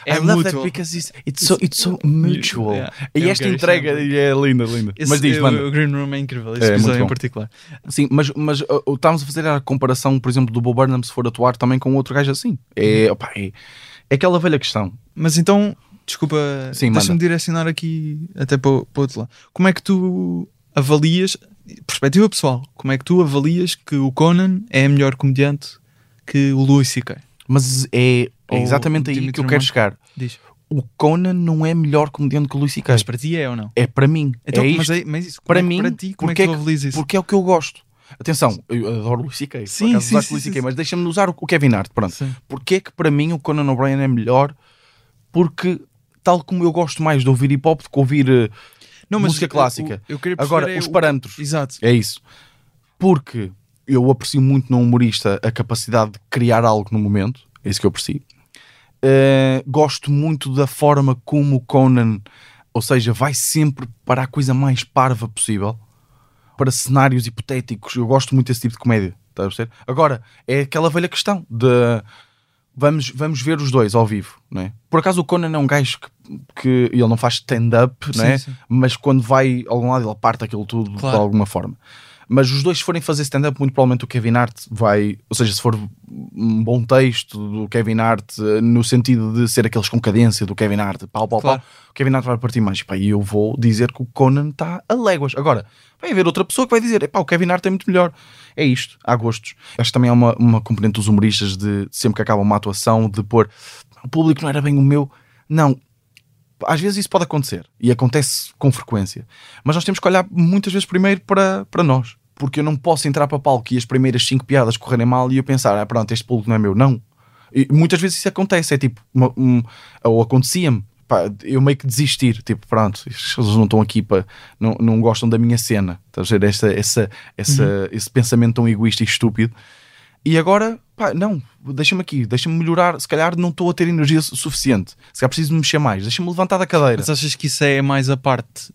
É I love that because it's, it's, so, it's so mutual. Yeah. E É esta entrega é linda, linda. Esse- mas diz, o- manda. O Green Room é incrível, esse É, muito episódio em particular. Sim, mas, mas uh, estávamos a fazer a comparação, por exemplo, do Bob Burnham se for atuar também com outro gajo assim. Uhum. É, opá, é, é aquela velha questão. Mas então, desculpa, deixa-me direcionar aqui até para, para o outro lado. Como é que tu avalias, perspectiva pessoal, como é que tu avalias que o Conan é melhor comediante que o Louis C.K.? Mas é, é exatamente aí que eu quero chegar. Diz. O Conan não é melhor comediante que o Luís C.K. Mas para ti é ou não? É para mim. Então, é mas, é, mas isso, para é mim, para ti, como é porque que tu é que- avalias isso? Porque é o que eu gosto. Atenção, eu adoro o Luís C.K. Sim, sim, sim, Louis sim, mas deixa-me usar o Kevin Hart. Pronto. Sim. Porque é que para mim o Conan O'Brien é melhor? Porque, tal como eu gosto mais de ouvir hip hop do que ouvir eh, música eu- clássica. Eu, eu queria Agora, é os o- parâmetros. Exato. É isso. Porque eu aprecio muito no humorista a capacidade de criar algo no momento. É isso que eu aprecio. Eh, gosto muito da forma como o Conan, ou seja, vai sempre para a coisa mais parva possível, para cenários hipotéticos. Eu gosto muito desse tipo de comédia. Está a perceber? Agora, é aquela velha questão de vamos, vamos ver os dois ao vivo, não é? Por acaso o Conan é um gajo que, que ele não faz stand-up, não é? Sim. Mas quando vai a algum lado ele parte aquilo tudo Claro. de alguma forma. Mas os dois, se forem fazer stand-up, muito provavelmente o Kevin Hart vai. Ou seja, se for um bom texto do Kevin Hart, eh, no sentido de ser aqueles com cadência do Kevin Hart, pau, pau, Claro. pau, o Kevin Hart vai partir mais. E eu vou dizer que o Conan está a léguas. Agora, vai haver outra pessoa que vai dizer: o Kevin Hart é muito melhor. É isto, há gostos. Acho que também há uma, uma componente dos humoristas de sempre que acaba uma atuação, de pôr o público não era bem o meu. Não, às vezes isso pode acontecer e acontece com frequência, mas nós temos que olhar muitas vezes primeiro para, para nós, porque eu não posso entrar para palco e as primeiras cinco piadas correrem mal e eu pensar, ah, pronto, este público não é meu. Não. E muitas vezes isso acontece, é tipo, uma- um- ou acontecia-me. eu meio que desistir, tipo, pronto, eles não estão aqui para, não, não gostam da minha cena, estás a ver? Essa, essa, essa, Esse pensamento tão egoísta e estúpido. E agora, pá, não, deixa-me aqui, deixa-me melhorar. Se calhar não estou a ter energia su- suficiente. Se calhar preciso mexer mais, deixa-me levantar da cadeira. Mas achas que isso é mais a parte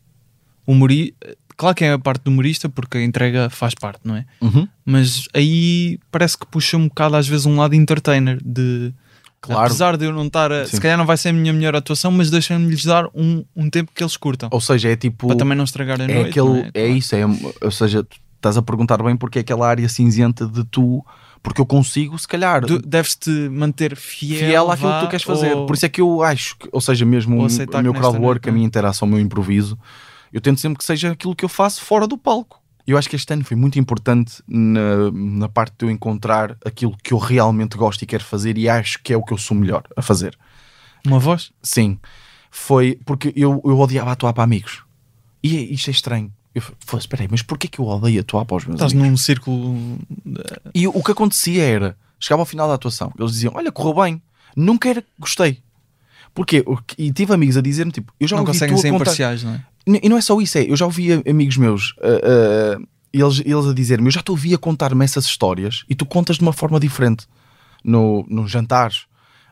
humorista? Claro que é a parte do humorista, porque a entrega faz parte, não é? Uhum. Mas aí parece que puxa um bocado às vezes um lado entertainer de Claro. apesar de eu não estar a, se calhar não vai ser a minha melhor atuação, mas deixa-me-lhes dar um, um tempo que eles curtam Ou seja, é tipo. para também não estragar a é noite. aquele, não é, Claro. isso, é, ou seja, tu estás a perguntar bem porque é aquela área cinzenta de tu, porque eu consigo, se calhar, Tu deves-te manter fiel, fiel àquilo vá, que tu queres fazer. ou- Por isso é que eu acho, que, ou seja, mesmo ou o, meu crowdwork, a minha interação, o meu improviso, eu tento sempre que seja aquilo que eu faço fora do palco. Eu acho que este ano foi muito importante na, na parte de eu encontrar aquilo que eu realmente gosto e quero fazer e acho que é o que eu sou melhor a fazer. uma voz. Sim, foi porque eu, eu odiava atuar para amigos. E é- isto é estranho. Eu falei, espera aí, mas porquê que eu odeio atuar para os meus Estás amigos? num círculo. E o que acontecia era, chegava ao final da atuação, eles diziam, olha, correu bem, nunca era, gostei. Porquê? E tive amigos a dizer-me, tipo, eu já Não ouvi conseguem ser contar... imparciais, não é? E não é só isso, é, eu já ouvi amigos meus, ah, ah, eles, eles a dizer-me, eu já te ouvi a contar-me essas histórias e tu contas de uma forma diferente. No, num jantar,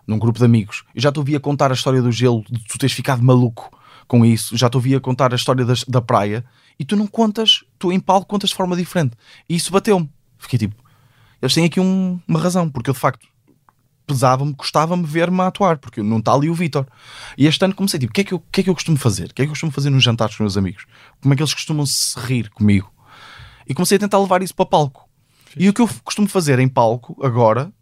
num grupo de amigos. Eu já te ouvi a contar a história do gelo, de tu teres ficado maluco com isso. Já te ouvi a contar a história das- da praia e tu não contas, tu em palco contas de forma diferente. E isso bateu-me. Fiquei tipo, eles têm aqui um- uma razão, porque eu de facto pesava-me, custava-me ver-me a atuar, porque não está ali o Vitor. E este ano comecei, tipo, o que, é que eu, o que é que eu costumo fazer? O que é que eu costumo fazer nos jantares com os meus amigos? Como é que eles costumam se rir comigo? E comecei a tentar levar isso para palco. E o que eu costumo fazer em palco agora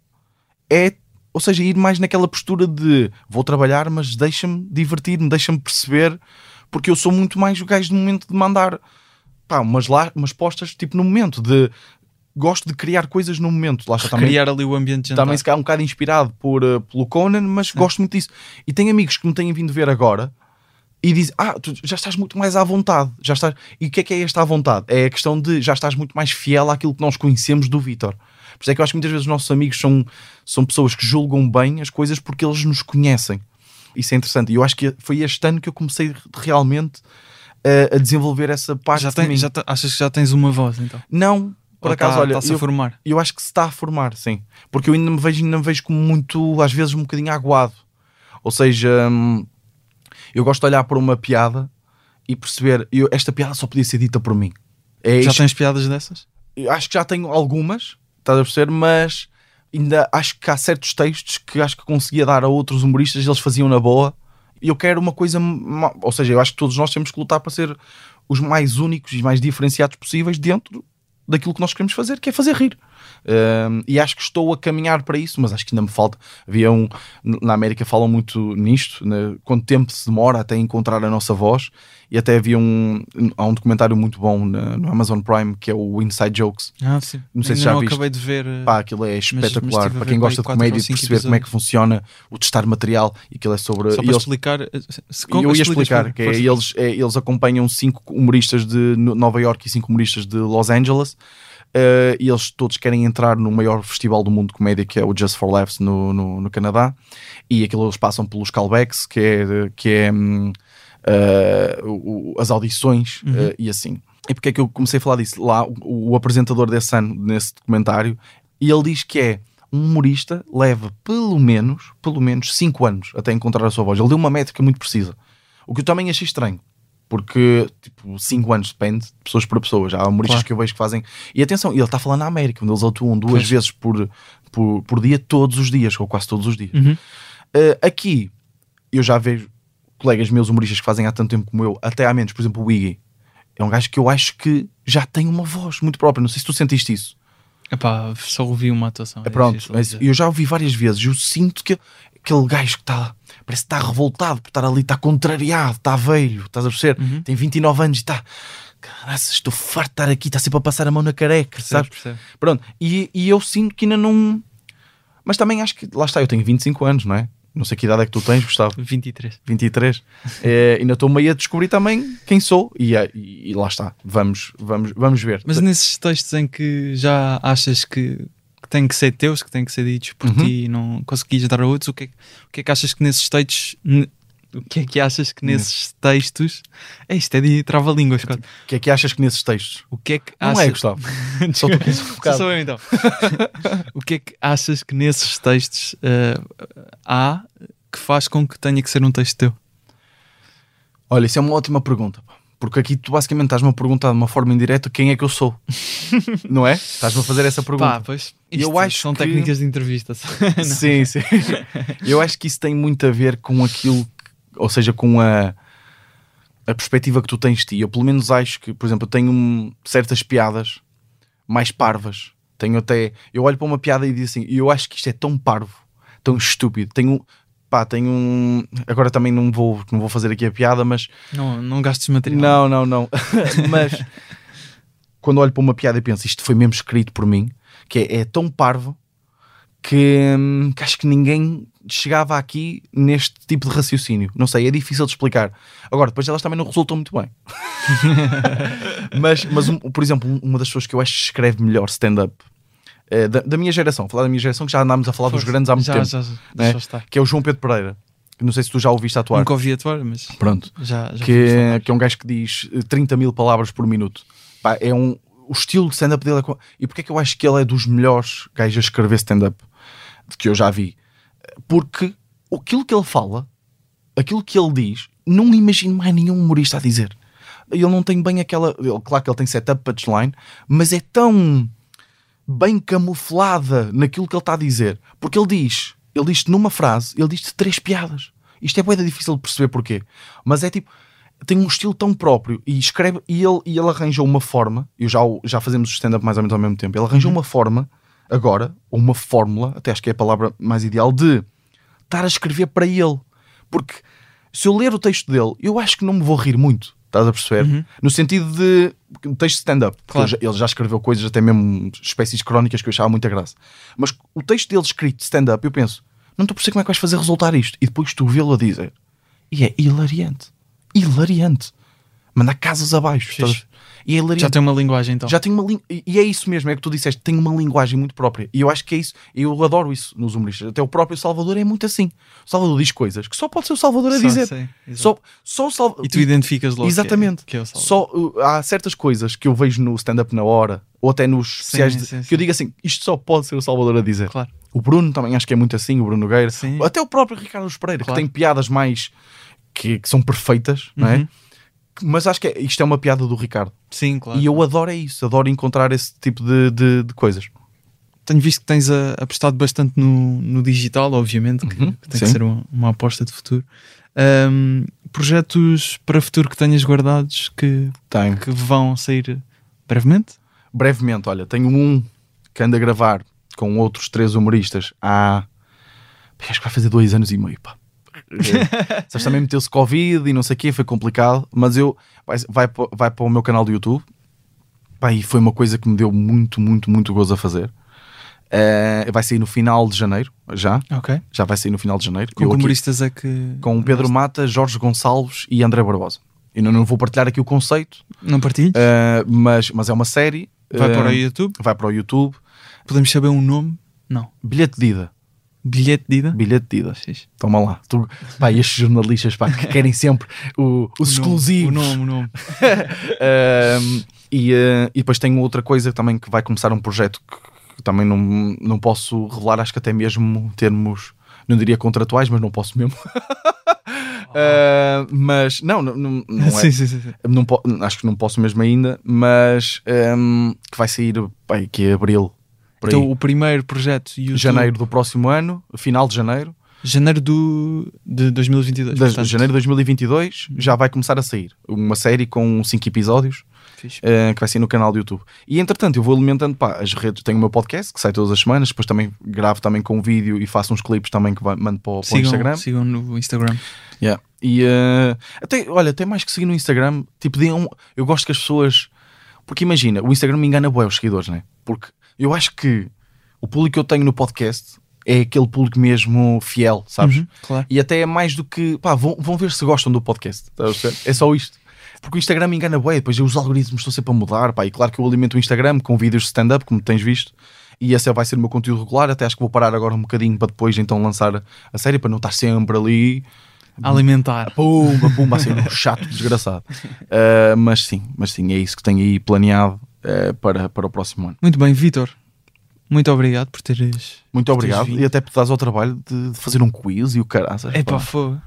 é, ou seja, ir mais naquela postura de vou trabalhar, mas deixa-me divertir-me, deixa-me perceber, porque eu sou muito mais o gajo no momento de mandar pá, umas, lá, umas postas tipo no momento de gosto de criar coisas no momento. Lá está também Criar ali o ambiente também se calhar um bocado inspirado por, uh, pelo Conan, mas gosto muito disso. E tenho amigos que me têm vindo ver agora e dizem: Ah, tu já estás muito mais à vontade. Já estás... E o que é que é esta à vontade? É a questão de já estás muito mais fiel àquilo que nós conhecemos do Vitor. Por isso é que eu acho que muitas vezes os nossos amigos são, são pessoas que julgam bem as coisas porque eles nos conhecem. Isso é interessante. E eu acho que foi este ano que eu comecei realmente uh, a desenvolver essa parte. já de tem, mim. já achas que já tens uma voz então? Não, por Ou acaso, tá- olha, está-se a formar. eu acho que se está a formar, sim. Porque eu ainda me vejo, ainda me vejo como muito, às vezes, um bocadinho aguado. Ou seja, hum, eu gosto de olhar para uma piada e perceber, eu, esta piada só podia ser dita por mim. É Já isto- tens piadas dessas? eu acho que já tenho algumas, estás a perceber, mas ainda acho que há certos textos que acho que conseguia dar a outros humoristas eles faziam na boa. E eu quero uma coisa, ou seja, eu acho que todos nós temos que lutar para ser os mais únicos e mais diferenciados possíveis dentro daquilo que nós queremos fazer, que é fazer rir. Um, e acho que estou a caminhar para isso, mas acho que ainda me falta. Havia um na América falam muito nisto, né? quanto tempo se demora até encontrar a nossa voz. E até havia um, há um documentário muito bom na- no Amazon Prime que é o Inside Jokes. Ah, sim. Não sei se Ainda já não viste. acabei de ver. eh, Pá, aquilo é espetacular. para quem gosta de comédia e perceber como é que funciona o testar material e aquilo é sobre. Só para eles- explicar. eh, se- e eu ia explica, explicar explica, que é, eles, é, eles acompanham cinco humoristas de No- Nova York e cinco humoristas de Los Angeles eh, e eles todos querem entrar no maior festival do mundo de comédia que é o Just for Laughs no, no, no Canadá e aquilo eles passam pelos callbacks que é, que é hum, eh, o- as audições eh, e assim. E porque é que eu comecei a falar disso? Lá o, o apresentador desse ano, nesse documentário, e ele diz que é um humorista leva pelo menos, pelo menos 5 anos até encontrar a sua voz. Ele deu uma métrica muito precisa. O que eu também achei estranho. Porque, tipo, 5 anos depende de pessoas para pessoas. Há humoristas Claro. que eu vejo que fazem. E atenção, ele está falando na América, onde eles atuam duas Pois. vezes por, por, por dia, todos os dias, ou quase todos os dias. Uhum. Uh, aqui, eu já vejo colegas meus humoristas que fazem há tanto tempo como eu, até há menos, por exemplo, o Iggy. é um gajo que eu acho que já tem uma voz muito própria. Não sei se tu sentiste isso. Epá, só ouvi uma atuação. É pronto, mas dizer. eu já ouvi várias vezes. Eu sinto que aquele gajo que está, parece que está revoltado por estar ali, está contrariado, está velho, estás a perceber? Uhum. Tem 29 anos e está, caraças, estou farto de estar aqui, está sempre a passar a mão na careca, Percebes, sabes? percebes. Pronto, e, e eu sinto que ainda não. Mas também acho que, lá está, eu tenho 25 anos, não é? Não sei que idade é que tu tens, Gustavo. 23. 23. É, ainda estou meio a descobrir também quem sou e, é- e- e lá está, vamos, vamos, vamos ver. Mas nesses textos em que já achas que, que têm que ser teus, que têm que ser ditos por Uhum. ti e não conseguis dar a outros, o que, é, que- o que é que achas que nesses textos. O que é que achas que nesses textos. É isto, é de trava-línguas. O que é que achas que nesses textos? O que é que Não achas. é, Gustavo? Só tu bocado. sou eu então. o que é que achas que nesses textos eh, há que faz com que tenha que ser um texto teu? Olha, isso é uma ótima pergunta. pá. Porque aqui tu basicamente estás-me a perguntar de uma forma indireta quem é que eu sou. não é? Estás-me a fazer essa Pá, pergunta. pois. Eu isto acho são que- técnicas de entrevista. sim, sim. Eu acho que isso tem muito a ver com aquilo, que- ou seja, com a, a perspectiva que tu tens de ti. Eu pelo menos acho que, por exemplo, eu tenho um- certas piadas mais parvas. Tenho até. Eu olho para uma piada e digo assim, eu acho que isto é tão parvo, tão estúpido. Tenho. Pá, tenho um. Agora também não vou, não vou fazer aqui a piada, mas não, não gastes material. Não, não, não. Mas quando olho para uma piada e penso isto foi mesmo escrito por mim, que é, é tão parvo que, hum, que acho que ninguém chegava aqui neste tipo de raciocínio. Não sei, é difícil de explicar. Agora, depois elas também não resultam muito bem. mas, mas um- por exemplo, um- uma das pessoas que eu acho que escreve melhor stand-up eh, da, da minha geração, falar da minha geração, que já andámos a falar dos Força. grandes há muito já, tempo, Já, já, né? que é o João Pedro Pereira. Não sei se tu já ouviste atuar. Nunca ouvi atuar, mas Pronto já, já que, é, que é um gajo que diz eh, 30 mil palavras por minuto. Pá, é um, o estilo de stand-up dele é. E porque é que eu acho que ele é dos melhores gajos a escrever stand-up que eu já vi? Porque aquilo que ele fala, aquilo que ele diz, não imagino mais nenhum humorista a dizer. Ele não tem bem aquela. ele- claro que ele tem setup punchline, mas é tão bem camuflada naquilo que ele está a dizer. Porque ele diz, ele diz numa frase, ele diz três piadas. Isto é bem difícil de perceber porquê. Mas é tipo, tem um estilo tão próprio e escreve, e ele, e ele arranja uma forma, eu já, já fazemos o stand-up mais ou menos ao mesmo tempo, ele arranja uma forma, agora, ou uma fórmula, até acho que é a palavra mais ideal, de estar a escrever para ele. Porque se eu ler o texto dele, eu acho que não me vou rir muito. Estás a perceber? No sentido de texto stand-up. porque Claro. ele já- escreveu coisas, até mesmo espécies crónicas que eu achava muita graça. Mas o texto dele escrito stand-up, eu penso, não estou a perceber como é que vais fazer resultar isto. E depois tu vê-lo a dizer. E é hilariante. Hilariante. Manda casas abaixo. Estás E é. Já tem uma linguagem então. Já tem uma lin- e é isso mesmo, é que tu disseste, tem uma linguagem muito própria. E eu acho que é isso, eu adoro isso nos humoristas. Até o próprio Salvador é muito assim. O Salvador diz coisas que só pode ser o Salvador a dizer. exato. Só, só o Salvador. E tu identificas logo. que é- Exatamente. Que é, o Salvador. Só uh, há certas coisas que eu vejo no stand-up na hora, ou até nos especiais, de- sim, que sim. eu digo assim: isto só pode ser o Salvador a dizer. Claro. O Bruno também acho que é muito assim, o Bruno Nogueira. Sim. Até o próprio Ricardo Pereira, Claro. que tem piadas mais que, que são perfeitas, não é? Mas acho que é- isto é uma piada do Ricardo. Sim, claro. E eu adoro é isso, adoro encontrar esse tipo de, de, de coisas. Tenho visto que tens a- apostado bastante no, no digital, obviamente, que, Uhum, que tem que sim. ser uma, uma aposta de futuro. Ahm, projetos para futuro que tenhas guardados que, Tenho. que vão sair brevemente? Brevemente, olha, tenho um que anda a gravar com outros três humoristas há. Acho que vai fazer dois anos e meio, pá. Sabes, também meteu-se Covid e não sei o quê, foi complicado, mas eu vai, vai, vai para o meu canal do YouTube pá, e foi uma coisa que me deu muito, muito, muito gozo a fazer. Eh, vai sair no final de janeiro, já, Ok. já vai sair no final de janeiro. Com humoristas é que. com Pedro Mata, Jorge Gonçalves e André Barbosa. Eu não, não vou partilhar aqui o conceito, Não partilho? eh, mas, mas é uma série. Vai eh, para o YouTube? Vai para o YouTube. Podemos saber um nome? Não. Bilhete de ida. Bilhete de ida? Bilhete de ida. Fixe. Toma lá. Tu, pá, estes jornalistas pá, que querem sempre o- os O nome, exclusivos. O nome, o nome. E, eh, e depois tenho outra coisa também que vai começar um projeto que, também não, não posso revelar, acho que até mesmo termos, não diria contratuais, mas não posso mesmo. Ah, mas não, não, não, não é. sim, sim, sim. Não acho que não posso mesmo ainda, mas ahm, que vai sair pá, que é abril. Por aí. Então o primeiro projeto YouTube, janeiro do próximo ano, final de janeiro, Janeiro do, de 2022. De janeiro de 2022 já vai começar a sair uma série com 5 episódios eh, que vai sair no canal do YouTube. E entretanto eu vou alimentando pá, as redes. Tenho o meu podcast que sai todas as semanas, depois também gravo também com vídeo e faço uns clipes também que vai- mando para, o- para o Sigam, Instagram. sigam no Instagram. Yeah. E eh, até, olha, até mais que seguir no Instagram, tipo, deem um, eu gosto que as pessoas. Porque imagina, o Instagram me engana bem os seguidores, né? Porque eu acho que o público que eu tenho no podcast é aquele público mesmo fiel, sabes? Uhum, claro. E até é mais do que. Pá, vão, vão ver se gostam do podcast. a perceber? É só isto. Porque o Instagram me engana bem, depois os algoritmos estão sempre a mudar, pá. E claro que eu alimento o Instagram com vídeos de stand-up, como tens visto. E esse vai ser o meu conteúdo regular. Até acho que vou parar agora um bocadinho para depois então lançar a série, para não estar sempre ali. Alimentar. Pumba, pumba, assim, um chato desgraçado. Uh, mas sim, mas sim, é isso que tenho aí planeado uh, para, para o próximo ano. Muito bem, Vitor. Muito obrigado por teres. Muito por obrigado. teres. E até por dares ao trabalho de, de fazer um quiz e o caraças. É pá, fogo.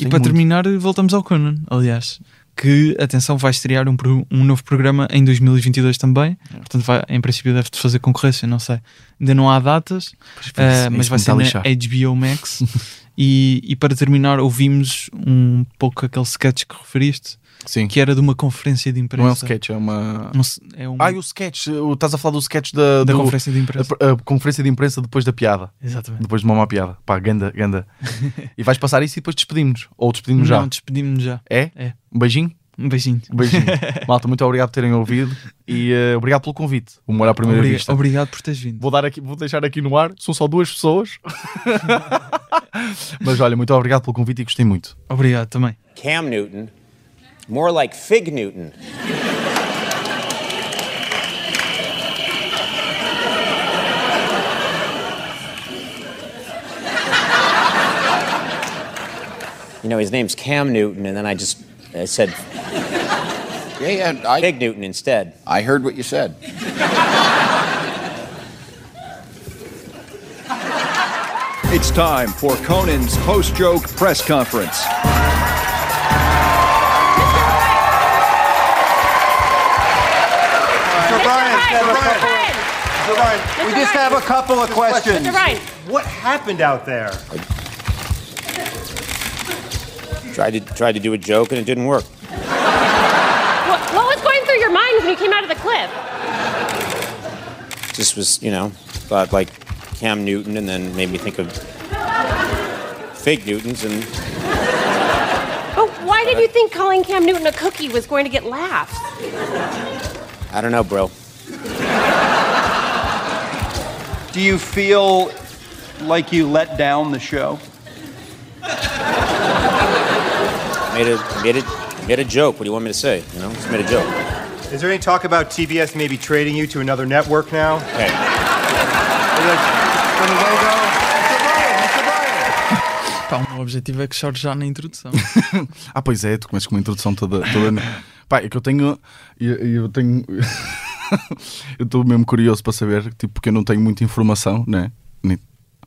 E para muito. terminar, voltamos ao Conan, aliás. Que, atenção, vai estrear um, um novo programa em 2022 também. Portanto, vai, em princípio, deve-te fazer concorrência, não sei. Ainda não há datas, eh, é mas vai ser na. HBO Max. e, e para terminar, ouvimos um pouco aquele sketch que referiste, Sim, que era de uma conferência de imprensa. não é um sketch, é uma. Não é um- Ah, e o sketch, o- estás a falar do sketch da, da do- conferência de imprensa. a, a conferência de imprensa depois da piada. Exatamente. Depois de uma má piada. Pá, ganda, ganda. e vais passar isso e depois despedimos-nos. Ou despedimos já. Não, despedimos-nos já. É? É. Um beijinho? Um beijinho. Um beijinho. Malta, muito obrigado por terem ouvido e eh, obrigado pelo convite. O humor à primeira Obriga- vista. Obrigado por teres vindo. Vou, dar aqui, vou deixar aqui no ar, são só duas pessoas. Mas olha, muito obrigado pelo convite e gostei muito. Obrigado também. Cam Newton, more like Fig Newton. You know, his name's Cam Newton, and then I just I said Yeah, yeah. I, Fig Newton instead. I heard what you said. It's time for Conan's post joke press conference. Mr. Bryan, Mr. Bryan, Mr. Bryan, we just have a couple of questions. Mr. Bryan. What happened out there? Tried to tried to do a joke, and it didn't work. What, what was going through your mind when you came out of the cliff? Just was, you know, thought like Cam Newton, and then made me think of fake Newtons, and But why did you think calling Cam Newton a cookie was going to get laughs? I don't know, bro. Do you feel like you let down the show? Made a made it made a joke. What do you want me to say? You know, just made a joke. Is there any talk about TBS maybe trading you to another network now? Hey, Pá, o meu objetivo é que chores já na introdução. Ah, pois é, tu começas com uma introdução toda. toda... Pá, é que eu tenho. Eu, eu tenho. eu estou mesmo curioso para saber, tipo, porque eu não tenho muita informação, né?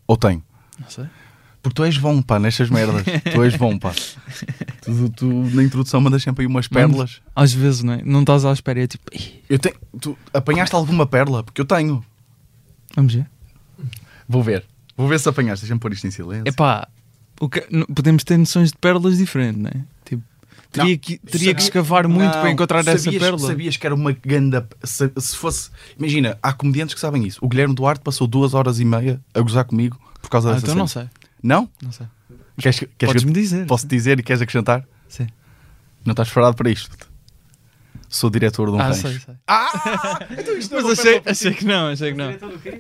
Ou tenho? Não sei. Porque tu és bom, pá, nestas merdas. tu és bom, pá. Tu, tu na introdução mandas sempre aí umas pérolas. Às vezes, não é? Não estás à espera, é tipo, "Ih, Eu tenho. Tu apanhaste alguma pérola? Porque eu tenho. vamos ver. Vou ver. Vou ver se apanhaste. Deixa-me pôr isto em silêncio. É pá, que- podemos ter noções de pérolas diferentes, não é? Tipo, teria, Não, que, teria que sabia- escavar muito Não, para encontrar essa sabias, pérola. Sabias que era uma ganda. Se, se fosse. Imagina, há comediantes que sabem isso. O Guilherme Duarte passou duas horas e meia a gozar comigo por causa Ah, dessa então cena. não sei. Não? Não sei. Queres, queres Podes-me que dizer. Posso dizer e queres acrescentar? Sim. Não estás preparado para isto? Sou diretor de um Ah, rancho. sei, sei. Ah! Então isto Mas achei, achei que não, achei que não.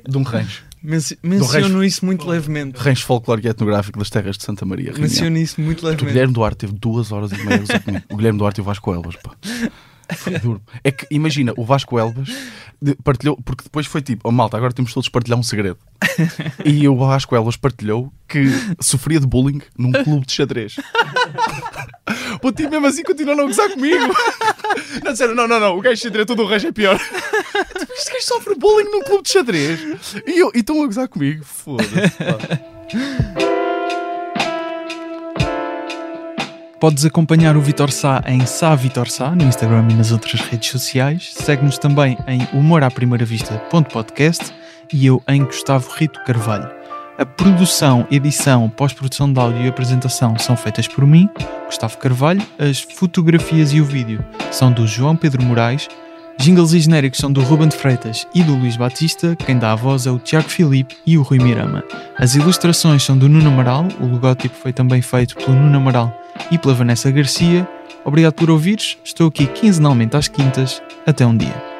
De um rancho. Menci- menciono isso muito levemente. Rancho folclórico e etnográfico das terras de Santa Maria. Menciono isso muito O levemente. Guilherme Duarte teve duas horas e meia a gozar comigo. O Guilherme Duarte e o Vasco Elvas, pá. É que, imagina, o Vasco Elvas de- partilhou, porque depois foi tipo, oh malta, agora temos todos de partilhar um segredo. E o Vasco Elvas partilhou que sofria de bullying num clube de xadrez. O time mesmo assim continuou a não gozar comigo. Não disseram, não, não, não, o gajo xadrez todo o resto é pior. Tipo, Este gajo sofre bullying num clube de xadrez. E, eu, e estão a gozar comigo. Foda-se. Podes acompanhar o Vitor Sá em Sá Vitor Sá no Instagram e nas outras redes sociais. Segue-nos também em humoraprimeiravista.podcast e eu em Gustavo Rito Carvalho. A produção, edição, pós-produção de áudio e apresentação são feitas por mim, Gustavo Carvalho. As fotografias e o vídeo são do João Pedro Moraes. Jingles e genéricos são do Ruben de Freitas e do Luís Batista. Quem dá a voz é o Tiago Filipe e o Rui Mirama. As ilustrações são do Nuno Amaral. O logótipo foi também feito pelo Nuno Amaral e pela Vanessa Garcia. Obrigado por ouvires. Estou aqui quinzenalmente às quintas. Até um dia.